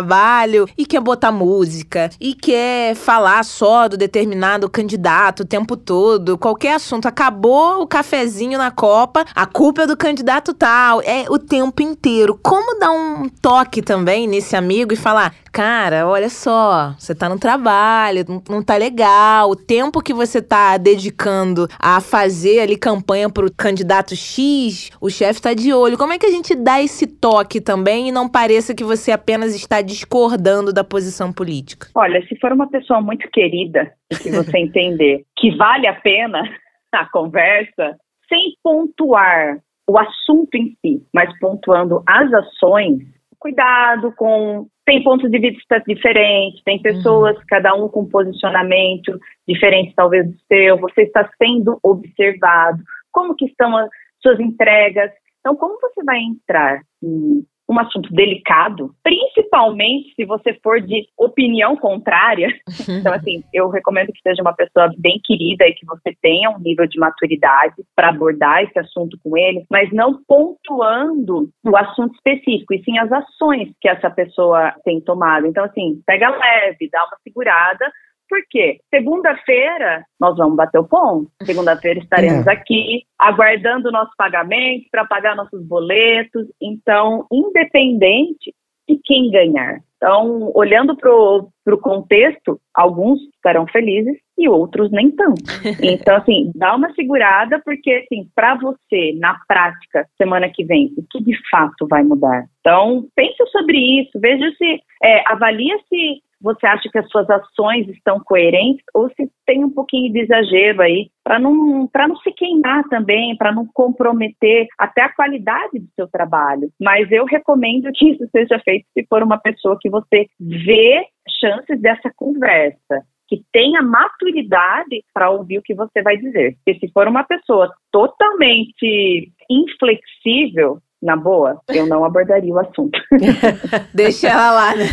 e quer botar música e quer falar só do determinado candidato o tempo todo, qualquer assunto. Acabou o cafezinho na Copa, a culpa é do candidato tal, é o tempo inteiro. Como dar um toque também nesse amigo e falar, cara, olha só, você tá no trabalho, não, não tá legal, o tempo que você tá dedicando a fazer ali campanha pro candidato X, o chefe tá de olho. Como é que a gente dá esse toque também e não pareça que você apenas está discordando da posição política? Olha, se for uma pessoa muito querida e que você entender que vale a pena a conversa, sem pontuar o assunto em si, mas pontuando as ações, cuidado com. Tem pontos de vista diferentes, tem pessoas, cada um com posicionamento diferente, talvez do seu. Você está sendo observado. Como que estão as suas entregas? Então, como você vai entrar em um assunto delicado, principalmente se você for de opinião contrária. Então, assim, eu recomendo que seja uma pessoa bem querida e que você tenha um nível de maturidade para abordar esse assunto com ele, mas não pontuando o assunto específico, e sim as ações que essa pessoa tem tomado. Então, assim, pega leve, dá uma segurada, por quê? Segunda-feira nós vamos bater o ponto. Segunda-feira estaremos é. aqui aguardando o nosso pagamento para pagar nossos boletos. Então, independente de quem ganhar. Então, olhando para o contexto, alguns estarão felizes e outros nem tanto. Então, assim, dá uma segurada, porque, assim, para você, na prática, semana que vem, o que de fato vai mudar? Então, pense sobre isso, veja se, é, avalia se você acha que as suas ações estão coerentes ou se tem um pouquinho de exagero aí, para não, não se queimar também, para não comprometer até a qualidade do seu trabalho. Mas eu recomendo que isso seja feito se for uma pessoa que você vê chances dessa conversa que tenha maturidade para ouvir o que você vai dizer. Porque se for uma pessoa totalmente inflexível, na boa, eu não abordaria o assunto. Deixa ela lá, né?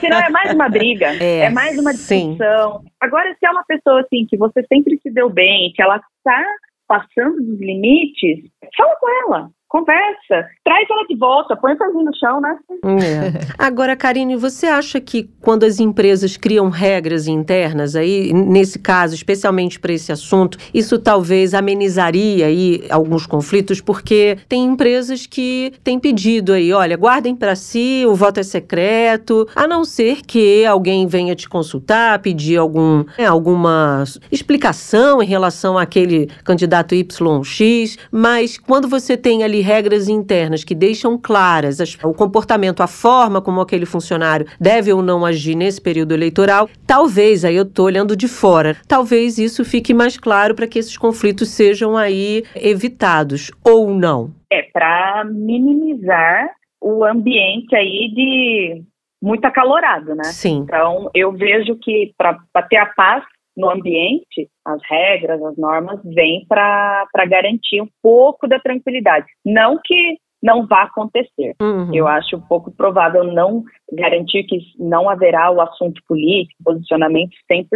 Senão é mais uma briga, é, é mais uma discussão. Sim. Agora, se é uma pessoa assim que você sempre se deu bem, que ela está passando dos limites, fala com ela conversa, traz ela de volta, põe o pezinho no chão, né? É. Agora, Karine, você acha que quando as empresas criam regras internas, aí, nesse caso, especialmente para esse assunto, isso talvez amenizaria aí alguns conflitos, porque tem empresas que têm pedido aí, olha, guardem para si, o voto é secreto, a não ser que alguém venha te consultar, pedir algum, né, alguma explicação em relação àquele candidato YX, mas quando você tem ali regras internas que deixam claras as, o comportamento, a forma como aquele funcionário deve ou não agir nesse período eleitoral, talvez, aí eu estou olhando de fora, talvez isso fique mais claro para que esses conflitos sejam aí evitados, ou não? É, para minimizar o ambiente aí de muito acalorado, né? Sim. Então, eu vejo que para ter a paz no ambiente, as regras, as normas vêm para garantir um pouco da tranquilidade. Não que não vá acontecer. Uhum. Eu acho um pouco provável não garantir que não haverá o assunto político, posicionamento 100%.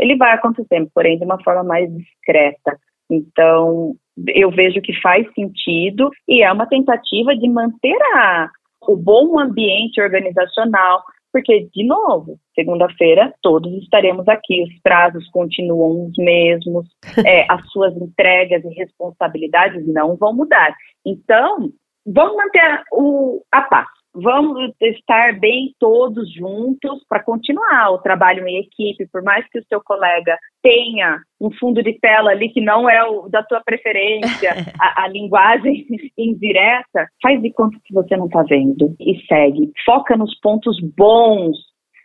Ele vai acontecer, porém de uma forma mais discreta. Então, eu vejo que faz sentido e é uma tentativa de manter a, o bom ambiente organizacional, porque, de novo, segunda-feira todos estaremos aqui, os prazos continuam os mesmos, é, as suas entregas e responsabilidades não vão mudar. Então, vamos manter o, a paz. Vamos estar bem todos juntos para continuar o trabalho em equipe, por mais que o seu colega tenha um fundo de tela ali que não é o da tua preferência, a, a linguagem indireta, faz de conta que você não está vendo e segue. Foca nos pontos bons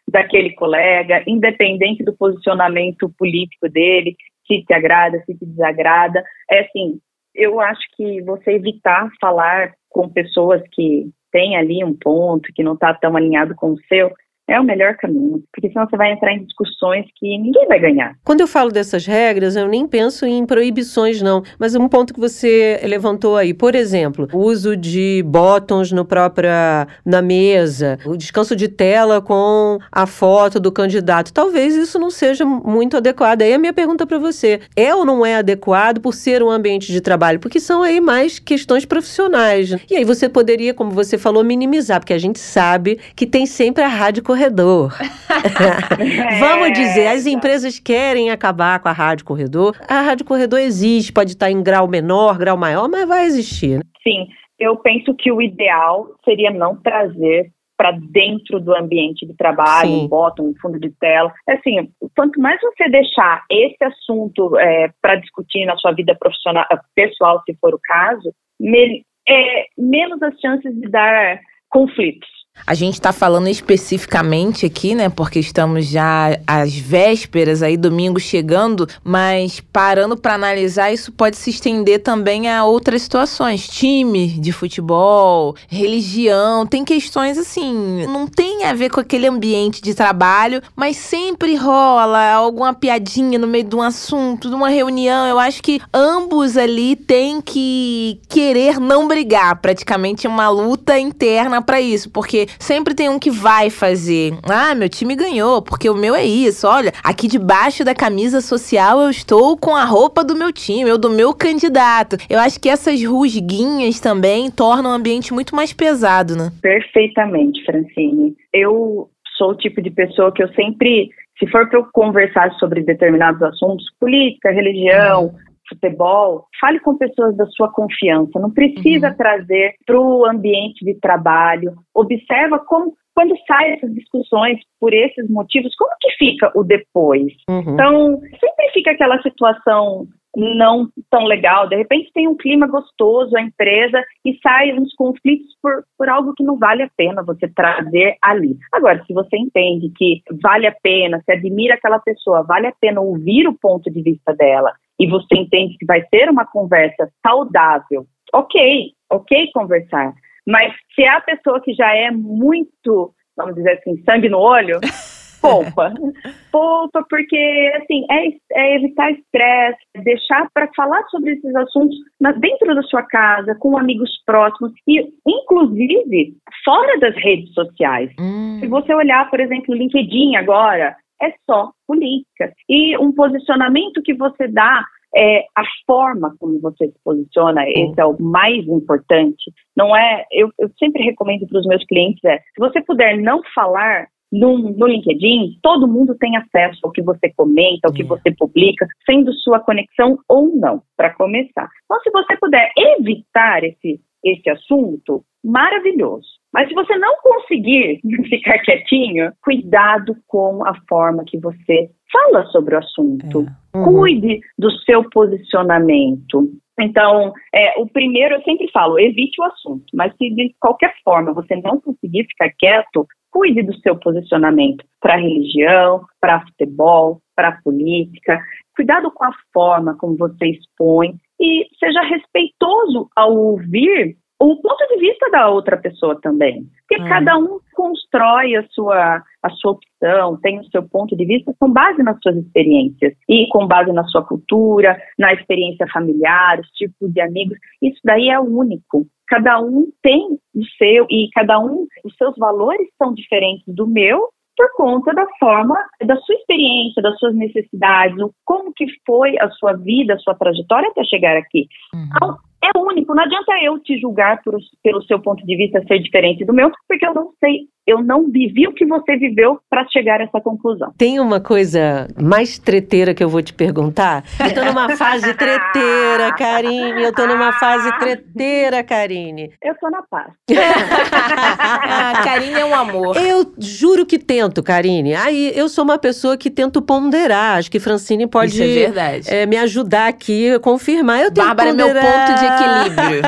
daquele colega, independente do posicionamento político dele, se te agrada, se te desagrada. É assim, eu acho que você evitar falar com pessoas que tem ali um ponto que não está tão alinhado com o seu, é o melhor caminho, porque senão você vai entrar em discussões que ninguém vai ganhar. Quando eu falo dessas regras, eu nem penso em proibições, não. Mas um ponto que você levantou aí, por exemplo, o uso de botões no própria na mesa, o descanso de tela com a foto do candidato. Talvez isso não seja muito adequado. Aí a minha pergunta para você: é ou não é adequado por ser um ambiente de trabalho? Porque são aí mais questões profissionais. E aí você poderia, como você falou, minimizar, porque a gente sabe que tem sempre a rádio corredor. Vamos dizer, as empresas querem acabar com a rádio corredor. A rádio corredor existe, pode estar em grau menor, grau maior, mas vai existir. Né? Sim, eu penso que o ideal seria não trazer para dentro do ambiente de trabalho, Sim. um botão, um fundo de tela. Assim, quanto mais você deixar esse assunto é, para discutir na sua vida profissional, pessoal, se for o caso, me, é, menos as chances de dar conflitos A gente está falando especificamente aqui, né? Porque estamos já às vésperas aí, domingo chegando, mas parando para analisar, isso pode se estender também a outras situações. Time de futebol, religião, tem questões assim, não tem a ver com aquele ambiente de trabalho, mas sempre rola alguma piadinha no meio de um assunto, de uma reunião. Eu acho que ambos ali têm que querer não brigar, praticamente uma luta interna para isso, porque sempre tem um que vai fazer. Ah, meu time ganhou, porque o meu é isso. Olha, aqui debaixo da camisa social eu estou com a roupa do meu time, eu do meu candidato. Eu acho que essas rusguinhas também tornam o ambiente muito mais pesado, né? Perfeitamente, Francine. Eu sou o tipo de pessoa que eu sempre, se for para eu conversar sobre determinados assuntos, política, religião, uhum futebol, fale com pessoas da sua confiança. Não precisa uhum. trazer para o ambiente de trabalho. Observa como quando saem essas discussões por esses motivos, como que fica o depois? Uhum. Então, sempre fica aquela situação não tão legal. De repente tem um clima gostoso, a empresa, e saem uns conflitos por, por algo que não vale a pena você trazer ali. Agora, se você entende que vale a pena, se admira aquela pessoa, vale a pena ouvir o ponto de vista dela, e você entende que vai ser uma conversa saudável, ok, ok conversar. Mas se é a pessoa que já é muito, vamos dizer assim, sangue no olho, poupa. poupa, porque, assim, é, é evitar estresse, deixar para falar sobre esses assuntos na, dentro da sua casa, com amigos próximos e, inclusive, fora das redes sociais. Hum. Se você olhar, por exemplo, o LinkedIn agora, é só política. E um posicionamento que você dá é a forma como você se posiciona, uhum. esse é o mais importante. Não é, eu, eu sempre recomendo para os meus clientes é, se você puder não falar no, no, LinkedIn, todo mundo tem acesso ao que você comenta, ao que uhum. você publica, sendo sua conexão ou não, para começar. Então, se você puder evitar esse, esse assunto, maravilhoso. Mas se você não conseguir ficar quietinho, cuidado com a forma que você fala sobre o assunto. É. Uhum. Cuide do seu posicionamento. Então, é, o primeiro eu sempre falo, evite o assunto, mas se de qualquer forma você não conseguir ficar quieto, cuide do seu posicionamento para religião, para futebol, para política. Cuidado com a forma como você expõe e seja respeitoso ao ouvir o ponto de vista da outra pessoa também. Porque hum. cada um constrói a sua, a sua opção, tem o seu ponto de vista com base nas suas experiências e com base na sua cultura, na experiência familiar, os tipos de amigos. Isso daí é único. Cada um tem o seu e cada um, os seus valores são diferentes do meu por conta da forma, da sua experiência, das suas necessidades, como que foi a sua vida, a sua trajetória até chegar aqui. Uhum. Então, é único. Não adianta eu te julgar por, pelo seu ponto de vista ser diferente do meu, porque eu não sei eu não vivi o que você viveu para chegar a essa conclusão. Tem uma coisa mais treteira que eu vou te perguntar? Eu tô numa fase treteira, Karine. Eu tô numa fase treteira, Karine. Eu tô na paz. Karine é um amor. Eu juro que tento, Karine. Aí eu sou uma pessoa que tento ponderar. Acho que Francine pode Isso é verdade. É, me ajudar aqui a confirmar. Eu tento Bárbara ponderar. é meu ponto de equilíbrio.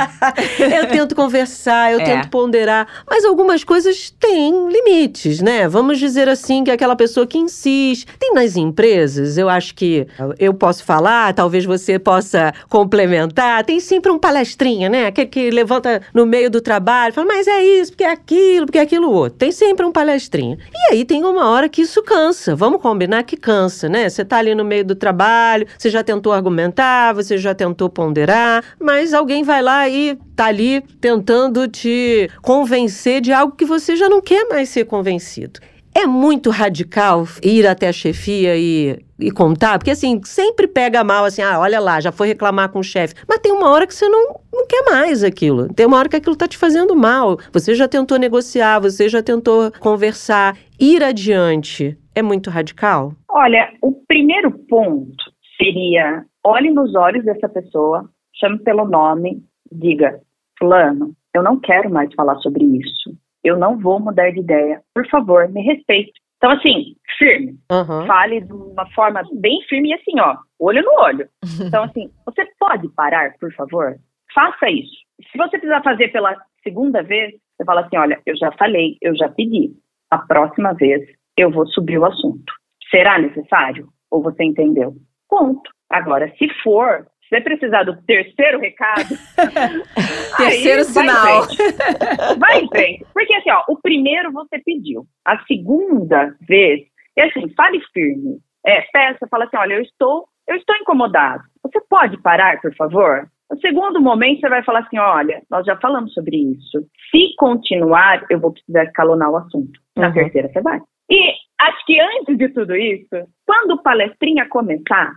eu tento conversar, eu é. tento ponderar. Mas algumas coisas têm tem limites, né? Vamos dizer assim que aquela pessoa que insiste. Tem nas empresas, eu acho que eu posso falar, talvez você possa complementar. Tem sempre um palestrinha, né? Aquele que levanta no meio do trabalho, fala, mas é isso, porque é aquilo, porque é aquilo outro. Tem sempre um palestrinha. E aí tem uma hora que isso cansa. Vamos combinar que cansa, né? Você tá ali no meio do trabalho, você já tentou argumentar, você já tentou ponderar, mas alguém vai lá e tá ali tentando te convencer de algo que você já não quer mais ser convencido. É muito radical ir até a chefia e, e contar, porque assim, sempre pega mal assim, ah, olha lá, já foi reclamar com o chefe. Mas tem uma hora que você não, não quer mais aquilo. Tem uma hora que aquilo está te fazendo mal. Você já tentou negociar, você já tentou conversar. Ir adiante é muito radical? Olha, o primeiro ponto seria: olhe nos olhos dessa pessoa, chame pelo nome, diga, Fulano, eu não quero mais falar sobre isso eu não vou mudar de ideia. Por favor, me respeite. Então, assim, firme. Uhum. Fale de uma forma bem firme e assim, ó, olho no olho. Então, assim, você pode parar, por favor? Faça isso. Se você precisar fazer pela segunda vez, Você fala assim: olha, eu já falei, eu já pedi. A próxima vez eu vou subir o assunto. Será necessário? Ou você entendeu? Ponto. Agora, se for, se você precisar do terceiro recado. terceiro sinal. Vai em, vai em frente. Porque assim, ó, o primeiro você pediu. A segunda vez, é assim, fale firme. É, peça, fala assim: olha, eu estou, eu estou incomodado. Você pode parar, por favor? No segundo momento, você vai falar assim: olha, nós já falamos sobre isso. Se continuar, eu vou precisar escalonar o assunto. Na uhum. terceira, você vai. E acho que antes de tudo isso, quando o palestrinha começar,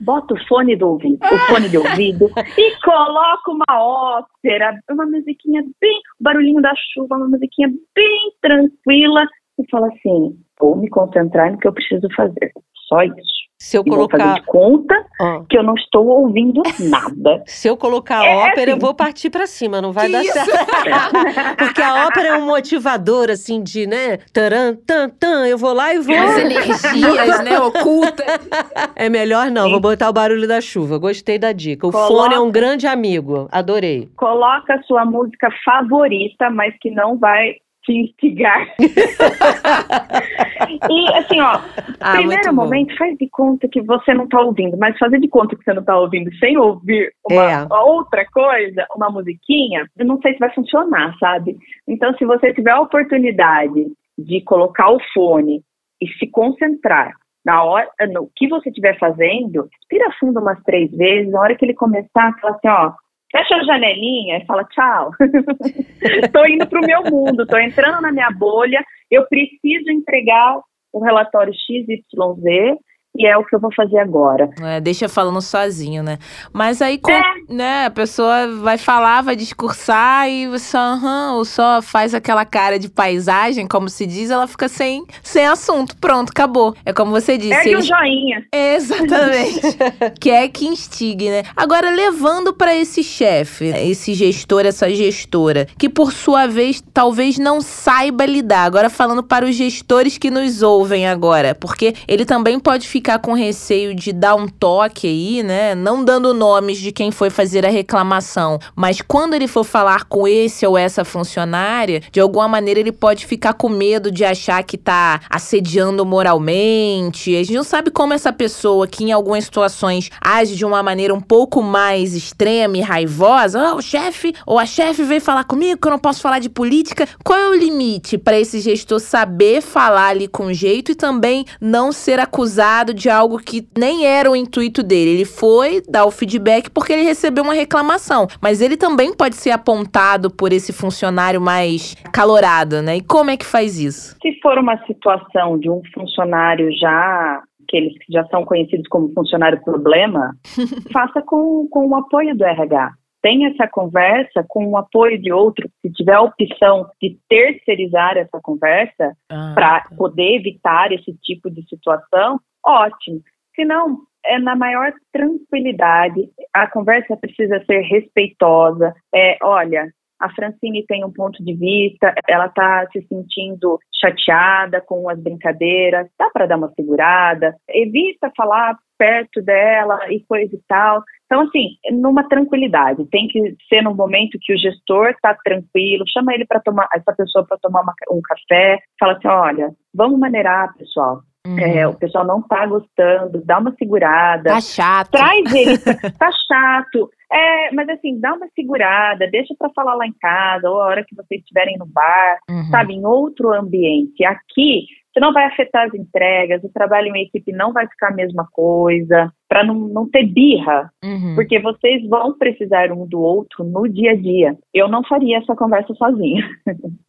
bota o fone do ouvido, o fone de ouvido e coloca uma ópera, uma musiquinha bem, barulhinho da chuva, uma musiquinha bem tranquila e fala assim: vou me concentrar no que eu preciso fazer. Só isso. Se eu e colocar. Vou fazer de conta ah. que eu não estou ouvindo nada. Se eu colocar é ópera, assim. eu vou partir para cima, não vai que dar isso? certo. Porque a ópera é um motivador, assim, de, né? Taran, tan, tan, eu vou lá e vou. As energias, né? Oculta. É melhor não, Sim. vou botar o barulho da chuva. Gostei da dica. O Coloca... fone é um grande amigo. Adorei. Coloca a sua música favorita, mas que não vai te instigar. e assim, ó, ah, primeiro momento, faz de conta que você não tá ouvindo, mas fazer de conta que você não tá ouvindo sem ouvir uma, é. outra coisa, uma musiquinha, eu não sei se vai funcionar, sabe? Então, se você tiver a oportunidade de colocar o fone e se concentrar na hora, no que você estiver fazendo, respira fundo umas três vezes, na hora que ele começar, fala assim, ó, fecha a janelinha e fala tchau. Estou indo para o meu mundo, estou entrando na minha bolha, eu preciso entregar o relatório XYZ e é o que eu vou fazer agora. É, deixa falando sozinho, né? Mas aí, com, é. né, a pessoa vai falar, vai discursar e só, ou só faz aquela cara de paisagem, como se diz, ela fica sem, sem assunto. Pronto, acabou. É como você disse. É eles... um joinha. Exatamente. Quer é que instigue, né? Agora, levando para esse chefe, esse gestor, essa gestora, que por sua vez talvez não saiba lidar. Agora, falando para os gestores que nos ouvem agora, porque ele também pode ficar ficar com receio de dar um toque aí, né? Não dando nomes de quem foi fazer a reclamação, mas quando ele for falar com esse ou essa funcionária, de alguma maneira ele pode ficar com medo de achar que tá assediando moralmente. A gente não sabe como essa pessoa que em algumas situações age de uma maneira um pouco mais extrema e raivosa, oh, o chefe ou a chefe veio falar comigo que eu não posso falar de política. Qual é o limite para esse gestor saber falar ali com jeito e também não ser acusado de algo que nem era o intuito dele. Ele foi dar o feedback porque ele recebeu uma reclamação. Mas ele também pode ser apontado por esse funcionário mais calorado, né? E como é que faz isso? Se for uma situação de um funcionário já aqueles que já são conhecidos como funcionário problema, faça com, com o apoio do RH tenha essa conversa com o apoio de outro, se tiver a opção de terceirizar essa conversa ah, para tá. poder evitar esse tipo de situação, ótimo. Se não, é na maior tranquilidade. A conversa precisa ser respeitosa. É, olha, a Francine tem um ponto de vista, ela está se sentindo chateada com as brincadeiras, dá para dar uma segurada, evita falar perto dela e coisa e tal. Então, assim, numa tranquilidade, tem que ser num momento que o gestor está tranquilo, chama ele para tomar, essa pessoa para tomar uma, um café, fala assim, olha, vamos maneirar, pessoal. Uhum. É, o pessoal não tá gostando, dá uma segurada. Tá chato. Traz ele, tá chato. É, mas assim, dá uma segurada, deixa para falar lá em casa, ou a hora que vocês estiverem no bar, uhum. sabe, em outro ambiente. Aqui, você não vai afetar as entregas, o trabalho em equipe não vai ficar a mesma coisa, para não, não ter birra, uhum. porque vocês vão precisar um do outro no dia a dia. Eu não faria essa conversa sozinha.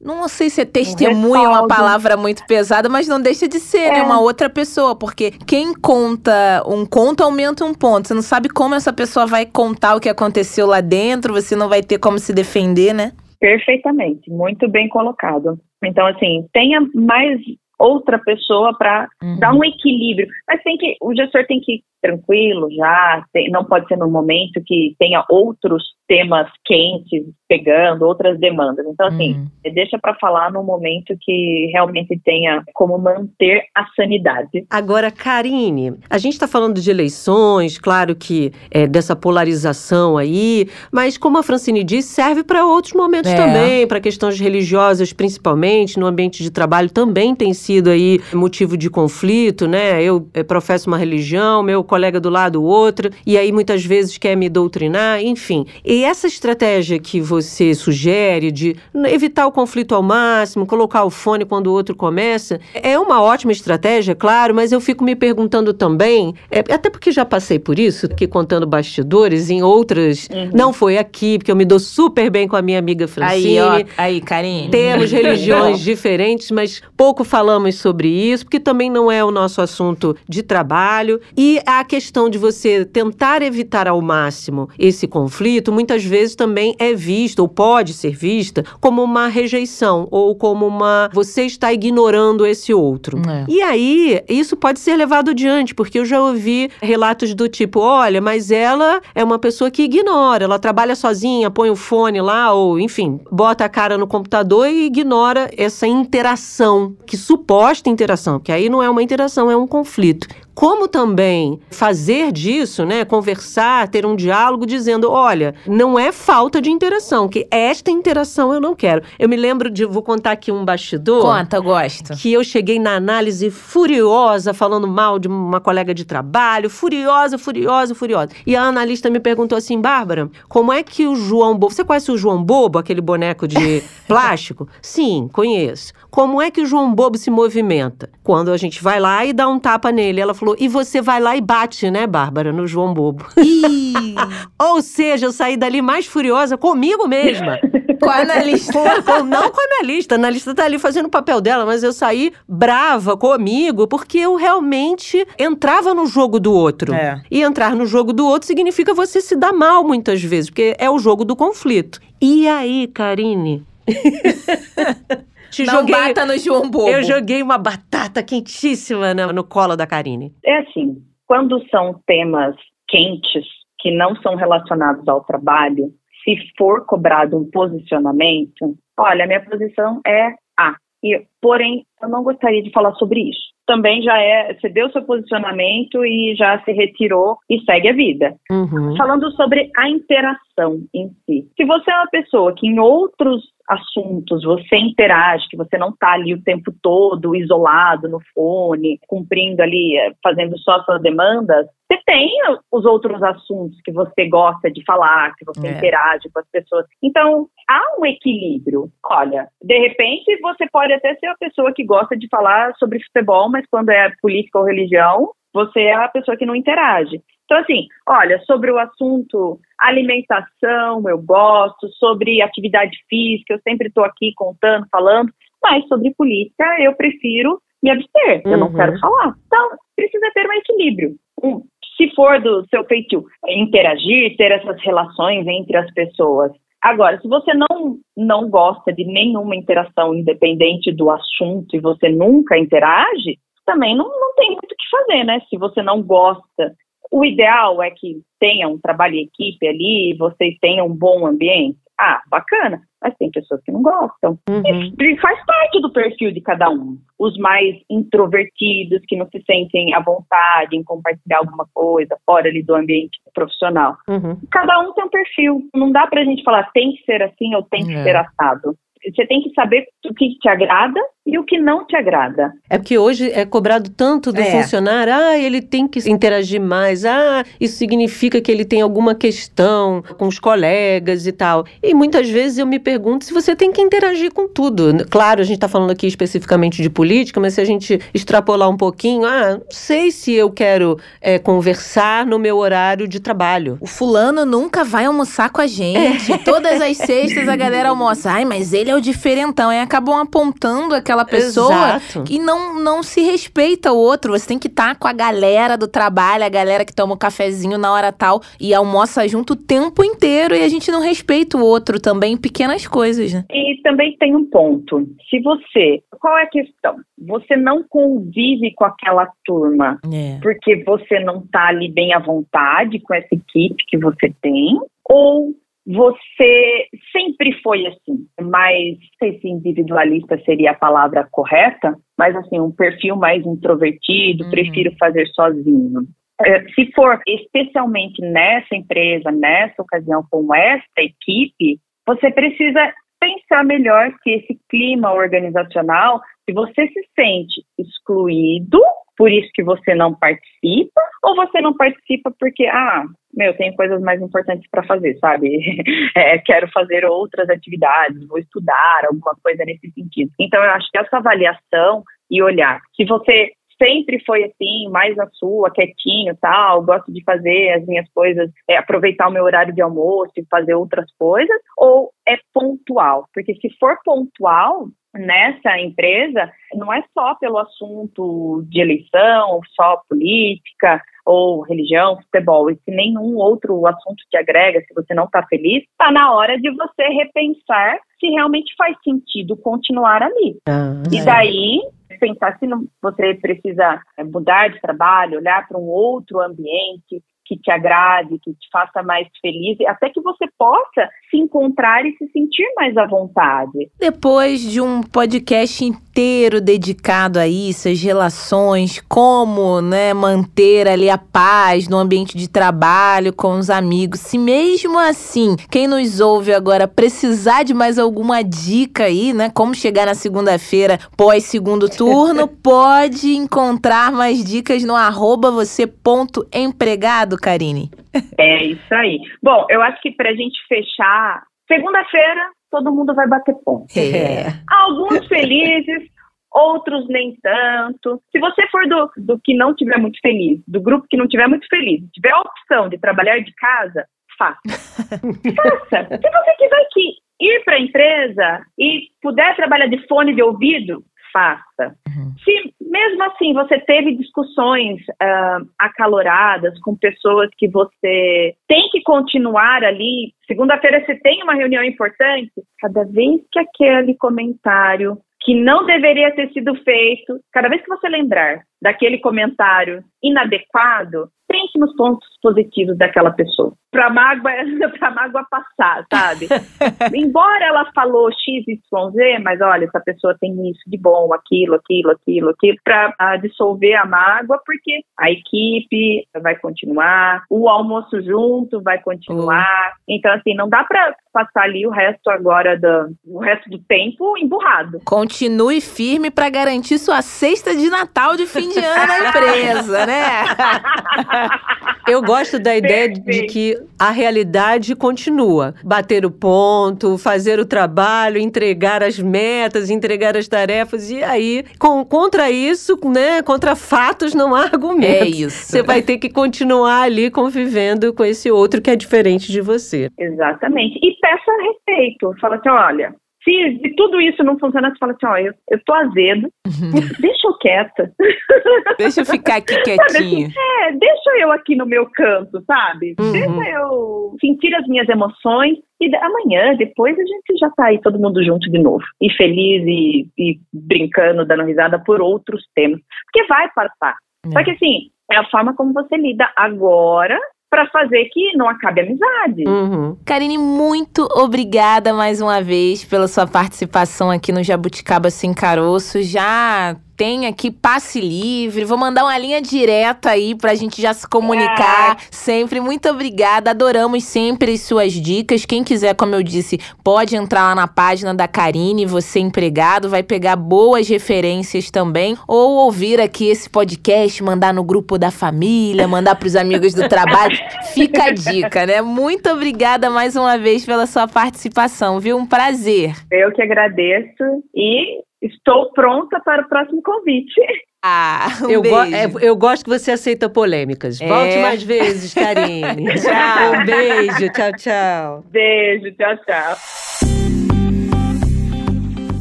Não sei se é testemunha é uma palavra muito pesada, mas não deixa de ser, né, é. né? Uma outra pessoa, porque quem conta um conto aumenta um ponto. Você não sabe como essa pessoa vai contar o que aconteceu lá dentro, você não vai ter como se defender, né? Perfeitamente, muito bem colocado. Então, assim, tenha mais outra pessoa para uhum. dar um equilíbrio. Mas tem que, o gestor tem que ir tranquilo já, tem, não pode ser no momento que tenha outros temas quentes pegando, outras demandas. Então, assim, uhum. deixa para falar no momento que realmente tenha como manter a sanidade. Agora, Karine, a gente está falando de eleições, claro que é dessa polarização aí, mas como a Francine disse, serve para outros momentos é. também, para questões religiosas principalmente, no ambiente de trabalho também tem sido aí motivo de conflito, né? Eu é, professo uma religião, meu colega do lado outra, e aí muitas vezes quer me doutrinar, enfim. E essa estratégia que você sugere de evitar o conflito ao máximo, colocar o fone quando o outro começa, é uma ótima estratégia, claro, mas eu fico me perguntando também, é, até porque já passei por isso, que contando bastidores em outras, uhum. não foi aqui, porque eu me dou super bem com a minha amiga Francine. Aí, ó, aí, Karine. Temos religiões diferentes, mas pouco falamos sobre isso, porque também não é o nosso assunto de trabalho. E a questão de você tentar evitar ao máximo esse conflito, muitas vezes também é vista, ou pode ser vista, como uma rejeição, ou como uma. Você está ignorando esse outro. É. E aí, isso pode ser levado adiante, porque eu já ouvi relatos do tipo: olha, mas ela é uma pessoa que ignora, ela trabalha sozinha, põe o fone lá, ou enfim, bota a cara no computador e ignora essa interação, que suposta interação, que aí não é uma interação, é um conflito como também fazer disso, né, conversar, ter um diálogo dizendo, olha, não é falta de interação, que esta interação eu não quero. Eu me lembro de, vou contar aqui um bastidor. Conta, eu gosto. Que eu cheguei na análise furiosa, falando mal de uma colega de trabalho, furiosa, furiosa, furiosa. E a analista me perguntou assim, Bárbara, como é que o João Bobo, você conhece o João Bobo, aquele boneco de plástico? Sim, conheço. Como é que o João Bobo se movimenta? Quando a gente vai lá e dá um tapa nele. Ela falou, falou: e você vai lá e bate, né, Bárbara, no João Bobo. Ou seja, eu saí dali mais furiosa comigo mesma. com a analista. Com, com, não com a analista. A analista tá ali fazendo o papel dela, mas eu saí brava comigo porque eu realmente entrava no jogo do outro. É. E entrar no jogo do outro significa você se dar mal muitas vezes, porque é o jogo do conflito. E aí, Karine? Te não joguei, bata no João Bobo. Eu joguei uma batata quentíssima no, no colo da Karine. É assim, quando são temas quentes que não são relacionados ao trabalho, se for cobrado um posicionamento, olha, minha posição é A. E, porém, eu não gostaria de falar sobre isso. Também já é, você deu seu posicionamento e já se retirou e segue a vida. Uhum. Falando sobre a interação em si. Se você é uma pessoa que em outros assuntos, você interage, que você não está ali o tempo todo isolado no fone, cumprindo ali, eh, fazendo só suas demandas, você tem os outros assuntos que você gosta de falar, que você é. interage com as pessoas. Então, há um equilíbrio. Olha, de repente você pode até ser a pessoa que gosta de falar sobre futebol, mas quando é política ou religião, você é a pessoa que não interage. Então, assim, olha, sobre o assunto alimentação, eu gosto, sobre atividade física, eu sempre estou aqui contando, falando, mas sobre política eu prefiro me abster, uhum. eu não uhum. quero falar. Então, precisa ter um equilíbrio. Um, se for do seu feitio interagir, ter essas relações entre as pessoas. Agora, se você não, não gosta de nenhuma interação independente do assunto e você nunca interage, também não, não tem muito o que fazer, né? Se você não gosta o ideal é que tenha um trabalho em equipe ali, vocês tenham um bom ambiente. Ah, bacana. Mas tem pessoas que não gostam. Uhum. E faz parte do perfil de cada um. Os mais introvertidos, que não se sentem à vontade em compartilhar alguma coisa fora ali do ambiente profissional. Uhum. Cada um tem um perfil. Não dá pra gente falar tem que ser assim ou tem que é. ser assado. Você tem que saber o que te agrada e o que não te agrada. É porque hoje é cobrado tanto do é. funcionário, ah, ele tem que interagir mais, ah, isso significa que ele tem alguma questão com os colegas e tal. E muitas vezes eu me pergunto se você tem que interagir com tudo. Claro, a gente está falando aqui especificamente de política, mas se a gente extrapolar um pouquinho, ah, não sei se eu quero é, conversar no meu horário de trabalho. O fulano nunca vai almoçar com a gente. É. Todas as sextas a galera almoça. Ai, mas ele é o diferentão. Aí acabam apontando aquela pessoa Exato. e não, não se respeita o outro. Você tem que estar tá com a galera do trabalho, a galera que toma um cafezinho na hora tal e almoça junto o tempo inteiro e a gente não respeita o outro também pequenas coisas, né? E também tem um ponto. Se você. Qual é a questão? Você não convive com aquela turma é. porque você não tá ali bem à vontade com essa equipe que você tem, ou você sempre foi assim, mas não sei se individualista seria a palavra correta, mas assim, um perfil mais introvertido, uhum. prefiro fazer sozinho. É, se for especialmente nessa empresa, nessa ocasião, com esta equipe, você precisa pensar melhor se esse clima organizacional, se você se sente excluído, por isso que você não participa, ou você não participa porque, ah, meu, tenho coisas mais importantes para fazer, sabe? É, quero fazer outras atividades, vou estudar, alguma coisa nesse sentido. Então, eu acho que essa avaliação e olhar, se você sempre foi assim, mais na sua, quietinho tal, gosto de fazer as minhas coisas, é, aproveitar o meu horário de almoço e fazer outras coisas, ou é pontual? Porque se for pontual, nessa empresa não é só pelo assunto de eleição, só política ou religião, futebol, e se nenhum outro assunto te agrega, se você não está feliz, está na hora de você repensar se realmente faz sentido continuar ali. Ah, e daí pensar se não, você precisa mudar de trabalho, olhar para um outro ambiente, que te agrade, que te faça mais feliz, até que você possa se encontrar e se sentir mais à vontade. Depois de um podcast inteiro dedicado a isso, as relações, como né, manter ali a paz no ambiente de trabalho com os amigos, se mesmo assim quem nos ouve agora precisar de mais alguma dica aí, né, como chegar na segunda-feira pós segundo turno, pode encontrar mais dicas no arroba você ponto empregado, Karine? É isso aí. Bom, eu acho que para a gente fechar, segunda-feira todo mundo vai bater ponto. É. Alguns felizes, outros nem tanto. Se você for do, do que não tiver muito feliz, do grupo que não tiver muito feliz, tiver a opção de trabalhar de casa, faça. faça. Se você quiser que ir para a empresa e puder trabalhar de fone de ouvido, faça. Uhum. Se mesmo assim você teve discussões uh, acaloradas com pessoas que você tem que continuar ali, segunda-feira você tem uma reunião importante, cada vez que aquele comentário que não deveria ter sido feito, cada vez que você lembrar daquele comentário inadequado, pense nos pontos positivos daquela pessoa. Pra mágoa, pra mágoa passar, sabe? Embora ela falou X, Y, Z, mas olha, essa pessoa tem isso de bom, aquilo, aquilo, aquilo, aquilo, pra a, dissolver a mágoa, porque a equipe vai continuar, o almoço junto vai continuar. Uhum. Então, assim, não dá pra passar ali o resto agora do, o resto do tempo emburrado. Continue firme para garantir sua cesta de Natal de fim ano na empresa, né? Eu gosto da ideia Perfeito. de que a realidade continua. Bater o ponto, fazer o trabalho, entregar as metas, entregar as tarefas. E aí, com, contra isso, né? Contra fatos, não há argumento. É isso. Você vai ter que continuar ali convivendo com esse outro que é diferente de você. Exatamente. E peça respeito. Fala assim: olha, se, se tudo isso não funciona, você fala assim, ó, eu, eu tô azedo, uhum. deixa eu quieta. Deixa eu ficar aqui quietinho. é, deixa eu aqui no meu canto, sabe? Uhum. Deixa eu sentir as minhas emoções e amanhã, depois, a gente já tá aí todo mundo junto de novo. E feliz e, e brincando, dando risada por outros temas. Porque vai passar. É. Só que assim, é a forma como você lida agora para fazer que não acabe a amizade. Uhum. Karine, muito obrigada mais uma vez pela sua participação aqui no Jabuticaba Sem Caroço. Já tem aqui passe livre. Vou mandar uma linha direta aí pra gente já se comunicar é. sempre. Muito obrigada. Adoramos sempre as suas dicas. Quem quiser, como eu disse, pode entrar lá na página da Karine, você empregado, vai pegar boas referências também. Ou ouvir aqui esse podcast, mandar no grupo da família, mandar pros amigos do trabalho. Fica a dica, né? Muito obrigada mais uma vez pela sua participação, viu? Um prazer. Eu que agradeço e Estou pronta para o próximo convite. Ah, um eu, go é, eu gosto que você aceita polêmicas. É. Volte mais vezes, Karine. tchau, um beijo. Tchau, tchau. Beijo, tchau, tchau.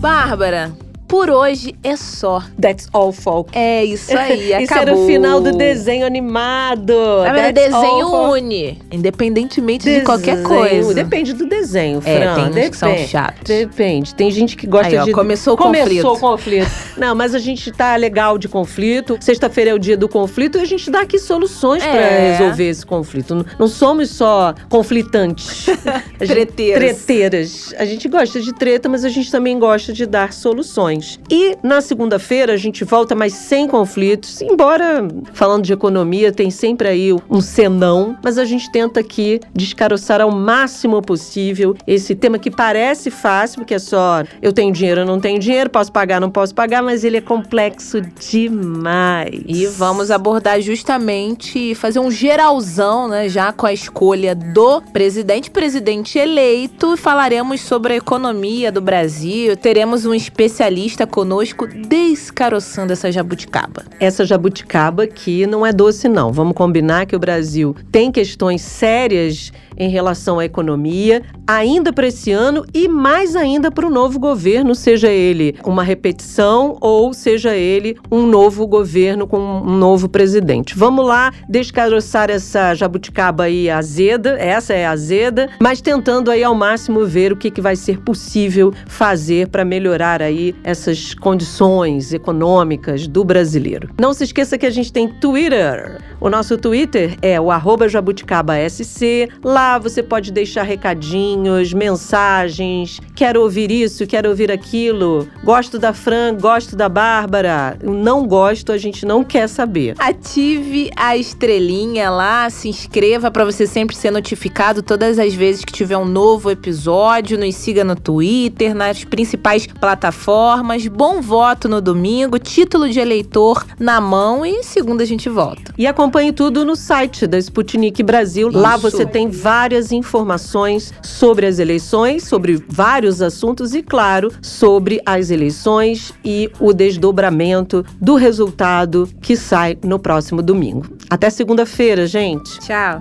Bárbara, Por hoje é só. That's all, folks. É isso aí, acabou. Isso era o final do desenho animado. That's desenho une, independentemente de Desenho, qualquer coisa. Depende do desenho, Fran. É, tem Depende. que são chatos. Depende. Tem gente que gosta Aí, ó, de. começou o Começou conflito. o conflito. Não, mas a gente tá legal de conflito. Sexta-feira é o dia do conflito e a gente dá aqui soluções pra É. resolver esse conflito. Não, somos só conflitantes. Gente- Treteiras. Treteiras. A gente gosta de treta, mas a gente também gosta de dar soluções. E na segunda-feira a gente volta, mas sem conflitos. Embora, falando de economia, tem sempre aí um senão, mas a gente tenta aqui descaroçar ao máximo possível esse tema que parece fácil, porque é só eu tenho dinheiro, eu não tenho dinheiro, posso pagar, não posso pagar, mas ele é complexo demais. E vamos abordar justamente, fazer um geralzão, né? Já com a escolha do presidente, presidente eleito. Falaremos sobre a economia do Brasil. Teremos um especialista conosco descaroçando essa jabuticaba. essa jabuticaba que não é doce, não. Vamos combinar que o Brasil tem questões sérias em relação à economia, ainda para esse ano e mais ainda para o novo governo, seja ele uma repetição ou seja ele um novo governo com um novo presidente. Vamos lá descaroçar essa jabuticaba aí azeda, essa é azeda, mas tentando aí ao máximo ver o que, que vai ser possível fazer para melhorar aí essas condições econômicas do brasileiro. Não se esqueça que a gente tem Twitter. O nosso Twitter é o jabuticabasc. Lá você pode deixar recadinhos, mensagens. Quero ouvir isso, quero ouvir aquilo. Gosto da Fran, gosto da Bárbara. Não gosto, a gente não quer saber. Ative a estrelinha lá, se inscreva para você sempre ser notificado todas as vezes que tiver um novo episódio. Nos siga no Twitter, nas principais plataformas. Bom voto no domingo, título de eleitor na mão e segunda a gente volta. E acompanhe tudo no site da Sputnik Brasil. Lá Isso. você tem várias informações sobre as eleições, sobre vários assuntos e, claro, sobre as eleições e o desdobramento do resultado que sai no próximo domingo. Até segunda-feira, gente. Tchau.